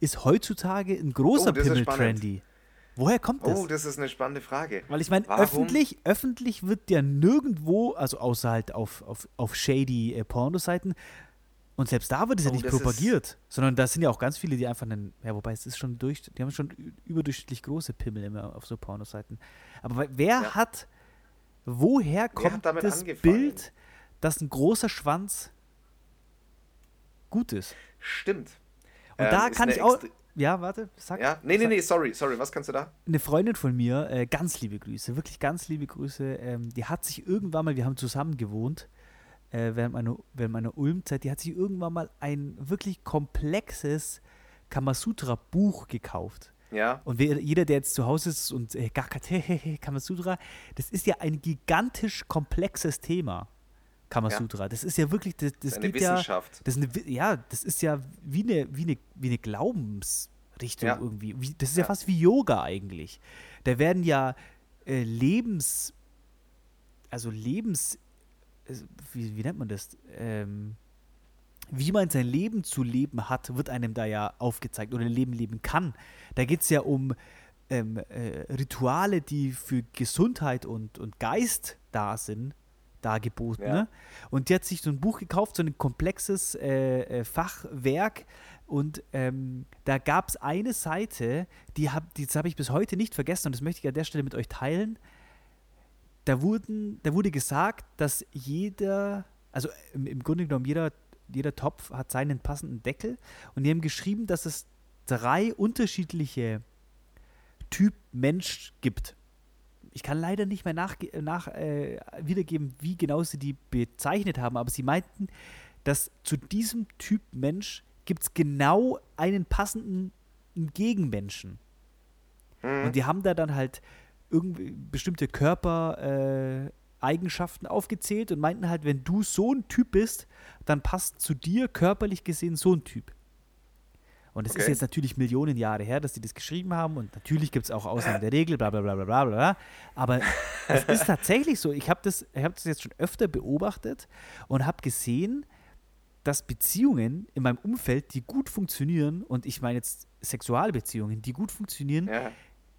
ist heutzutage ein großer Oh, Pimmel trendy. Woher kommt das? Oh, das ist eine spannende Frage. Weil ich meine, öffentlich, öffentlich wird ja nirgendwo, also außer halt auf, auf, auf shady äh, Pornoseiten, und selbst da wird es ja Oh, nicht das ist- propagiert, sondern da sind ja auch ganz viele, die einfach einen, ja, wobei es ist schon durch, die haben schon überdurchschnittlich große Pimmel immer auf so Pornoseiten. Aber we- wer Ja. hat, woher kommt hat das angefangen? Bild, dass ein großer Schwanz gut ist? Stimmt. Und Ähm, da kann ich auch, ja, warte, sag. Ja, nee, nee, nee, sorry, sorry, was kannst du da? eine Freundin von mir, äh, ganz liebe Grüße, wirklich ganz liebe Grüße, ähm, die hat sich irgendwann mal, wir haben zusammen gewohnt, äh, während meiner, während meiner Ulmzeit, die hat sich irgendwann mal ein wirklich komplexes Kamasutra-Buch gekauft. Ja, Und wer, jeder, der jetzt zu Hause ist und äh, hehehe, Kamasutra, das ist ja ein gigantisch komplexes Thema. Kamasutra. Das ist ja wirklich, das, das Das ist eine geht ja, Wissenschaft. das ist eine, ja, das ist ja wie eine, wie eine, wie eine Glaubensrichtung Ja. irgendwie. Wie, das ist ja. Ja. fast wie Yoga eigentlich. Da werden ja äh, Lebens, also Lebens, wie, wie nennt man das? Ähm, wie man sein Leben zu leben hat, wird einem da ja aufgezeigt oder ein Leben leben kann. Da geht es ja um ähm, äh, Rituale, die für Gesundheit und, und Geist da sind, dargeboten. Ja. Ne? Und die hat sich so ein Buch gekauft, so ein komplexes äh, äh, Fachwerk. Und ähm, da gab es eine Seite, die habe hab ich bis heute nicht vergessen und das möchte ich an der Stelle mit euch teilen. Da, wurden, da wurde gesagt, dass jeder, also im, im Grunde genommen jeder, jeder Topf hat seinen passenden Deckel. Und die haben geschrieben, dass es drei unterschiedliche Typ Mensch gibt. Ich kann leider nicht mehr nach, nach äh, wiedergeben, wie genau sie die bezeichnet haben, aber sie meinten, dass zu diesem Typ Mensch gibt es genau einen passenden Gegenmenschen. Mhm. Und die haben da dann halt irgendwie bestimmte Körpereigenschaften äh, aufgezählt und meinten halt, wenn du so ein Typ bist, dann passt zu dir körperlich gesehen so ein Typ. Und es ist Okay. jetzt natürlich Millionen Jahre her, dass die das geschrieben haben und natürlich gibt es auch Ausnahmen der Regel, bla bla bla bla bla bla. Aber es ist tatsächlich so. Ich habe das, ich hab das jetzt schon öfter beobachtet und habe gesehen, dass Beziehungen in meinem Umfeld, die gut funktionieren, und ich meine jetzt Sexualbeziehungen, die gut funktionieren, ja,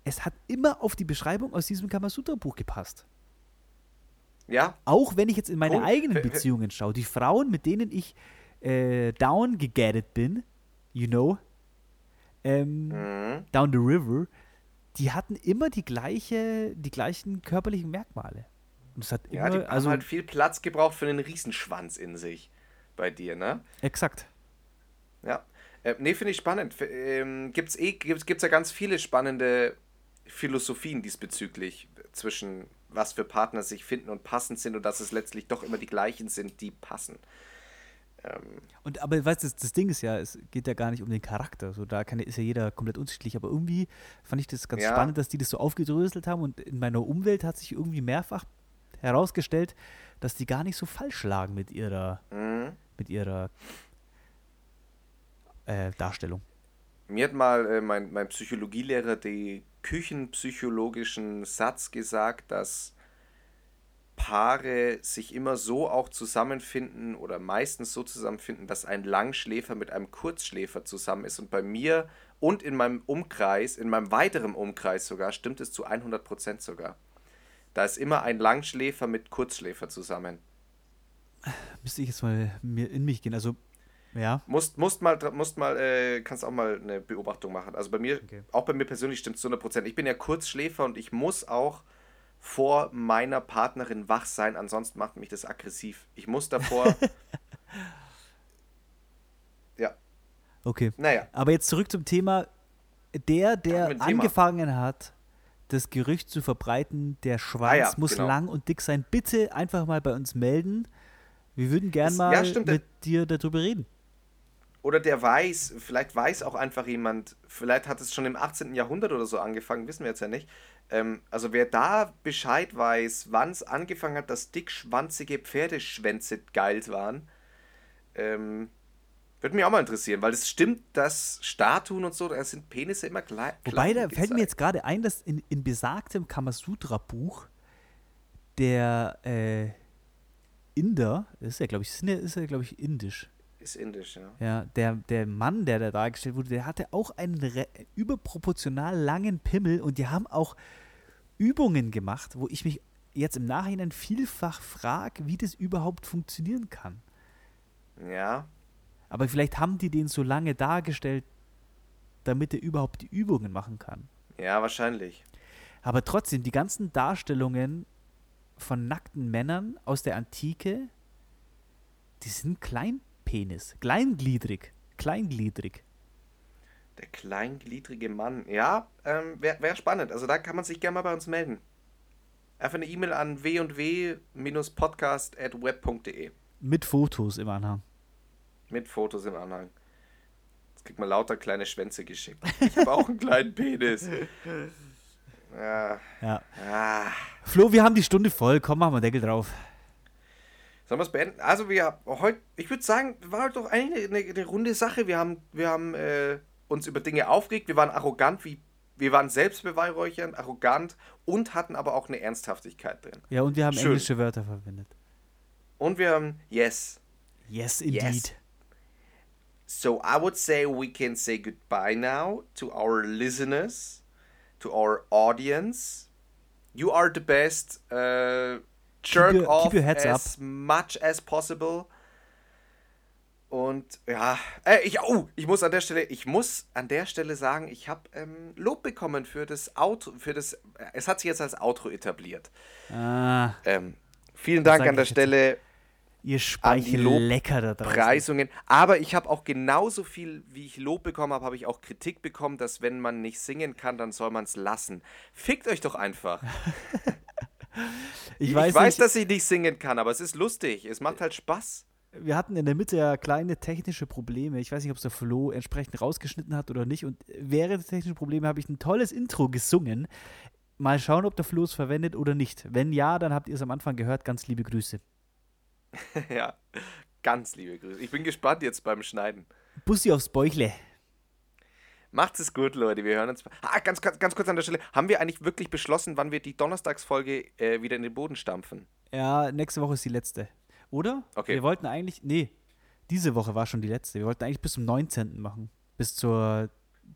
es hat immer auf die Beschreibung aus diesem Kamasutra-Buch gepasst. ja, Auch wenn ich jetzt in meine Cool. eigenen Beziehungen schaue, die Frauen, mit denen ich äh, down gegettet bin, you know, ähm, mhm. down the river, die hatten immer die gleiche, die gleichen körperlichen Merkmale. Und es hat ja, immer, die also haben halt viel Platz gebraucht für einen Riesenschwanz in sich bei dir, ne? exakt. Ja. Äh, nee, finde ich spannend. Ähm, gibt's eh, gibt's, gibt's ja ganz viele spannende Philosophien diesbezüglich zwischen was für Partner sich finden und passend sind und dass es letztlich doch immer die gleichen sind, die passen. Ähm, Und aber weißt du, das, das Ding ist ja, es geht ja gar nicht um den Charakter. So, da kann, ist ja jeder komplett unterschiedlich. Aber irgendwie fand ich das ganz Ja. spannend, dass die das so aufgedröselt haben. Und in meiner Umwelt hat sich irgendwie mehrfach herausgestellt, dass die gar nicht so falsch lagen mit ihrer, mhm. mit ihrer äh, Darstellung. Mir hat mal äh, mein, mein Psychologielehrer den küchenpsychologischen Satz gesagt, dass Paare sich immer so auch zusammenfinden oder meistens so zusammenfinden, dass ein Langschläfer mit einem Kurzschläfer zusammen ist. Und bei mir und in meinem Umkreis, in meinem weiteren Umkreis sogar, stimmt es zu 100% sogar. Da ist immer ein Langschläfer mit Kurzschläfer zusammen. Müsste ich jetzt mal mir in mich gehen. Also, ja. Musst, musst mal, musst mal, äh, kannst auch mal eine Beobachtung machen. Also bei mir, Okay. auch bei mir persönlich stimmt es zu 100%. Ich bin ja Kurzschläfer und ich muss auch vor meiner Partnerin wach sein, ansonsten macht mich das aggressiv. Ich muss davor, ja, Okay. naja, Aber jetzt zurück zum Thema. Der, der mit dem Thema. angefangen hat, das Gerücht zu verbreiten, der Schwanz Ah ja, muss genau. lang und dick sein, bitte einfach mal bei uns melden. Wir würden gern Das- mal ja, mit dir darüber reden. Oder der weiß, vielleicht weiß auch einfach jemand, vielleicht hat es schon im 18. Jahrhundert oder so angefangen, wissen wir jetzt ja nicht. Ähm, also wer da Bescheid weiß, wann es angefangen hat, dass dickschwanzige Pferdeschwänze geil waren, ähm, würde mich auch mal interessieren, weil es stimmt, dass Statuen und so, da sind Penisse immer gleich. Wobei, da fällt mir jetzt gerade ein, dass in, in besagtem Kamasutra-Buch der äh, Inder, ist ja, glaube ich, ist ja, glaube ich, indisch. Ist indisch, ja. Ja, der, der Mann, der da dargestellt wurde, der hatte auch einen überproportional langen Pimmel und die haben auch Übungen gemacht, wo ich mich jetzt im Nachhinein vielfach frage, wie das überhaupt funktionieren kann. Ja, Aber vielleicht haben die den so lange dargestellt, damit er überhaupt die Übungen machen kann. ja, wahrscheinlich. Aber trotzdem, die ganzen Darstellungen von nackten Männern aus der Antike, die sind Kleinpenis, kleingliedrig, kleingliedrig. Der kleingliedrige Mann. Ja, ähm, wäre wär spannend. Also da kann man sich gerne mal bei uns melden. Einfach eine E-Mail an w&w-podcast.web.de Mit Fotos im Anhang. mit Fotos im Anhang. Jetzt kriegt man lauter kleine Schwänze geschickt. Ich habe auch einen kleinen Penis. Ja. Ja. Ah. Flo, wir haben die Stunde voll. Komm, machen wir Deckel drauf. Sollen wir es beenden? Also wir heute, ich würde sagen, war doch eigentlich eine, eine runde Sache. Wir haben, wir haben äh, uns über Dinge aufgeregt. Wir waren arrogant, wie wir waren selbstbeweihräuchernd, arrogant und hatten aber auch eine Ernsthaftigkeit drin. Ja, und wir haben Schön. englische Wörter verwendet. Und wir haben yes. Yes, indeed. So I would say we can say goodbye now to our listeners, to our audience. You are the best. Uh, jerk your- off keep as much as possible. Und ja, äh, ich, oh, ich muss an der Stelle, ich muss an der Stelle sagen, ich habe ähm, Lob bekommen für das Outro, für das, äh, es hat sich jetzt als Outro etabliert. Ah, Ähm, vielen Dank an der jetzt. Stelle. ihr An die Speichel Lob- lecker da draußen. Preisungen. Aber ich habe auch genauso viel, wie ich Lob bekommen habe, habe ich auch Kritik bekommen, dass wenn man nicht singen kann, dann soll man es lassen. Fickt euch doch einfach. Ich Ich weiß, weiß, dass ich nicht singen kann, aber es ist lustig. Es macht halt Spaß. wir hatten in der Mitte ja kleine technische Probleme. Ich weiß nicht, ob es der Flo entsprechend rausgeschnitten hat oder nicht. Und während der technischen Probleme habe ich ein tolles Intro gesungen. Mal schauen, ob der Flo es verwendet oder nicht. Wenn ja, dann habt ihr es am Anfang gehört. Ganz liebe Grüße. ja, ganz liebe Grüße. Ich bin gespannt jetzt beim Schneiden. Bussi aufs Bäuchle. Macht's es gut, Leute. Wir hören uns. Ah, ganz, ganz, ganz kurz an der Stelle. Haben wir eigentlich wirklich beschlossen, wann wir die Donnerstagsfolge äh, wieder in den Boden stampfen? Ja, nächste Woche ist die letzte. Oder? Okay. Wir wollten eigentlich, nee, diese Woche war schon die letzte. Wir wollten eigentlich bis zum 19. machen. Bis zur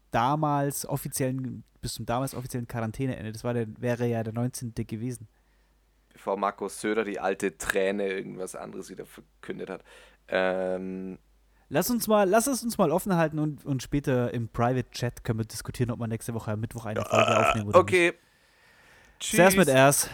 damals offiziellen, bis zum damals offiziellen Quarantäneende. Das war der, wäre ja der 19. gewesen. Bevor Markus Söder die alte Träne irgendwas anderes wieder verkündet hat. Ähm, Lass uns mal, lass es uns mal offen halten und, und später im Private Chat können wir diskutieren, ob wir nächste Woche am Mittwoch eine Folge aufnehmen oder okay. nicht. Servus mit Ers.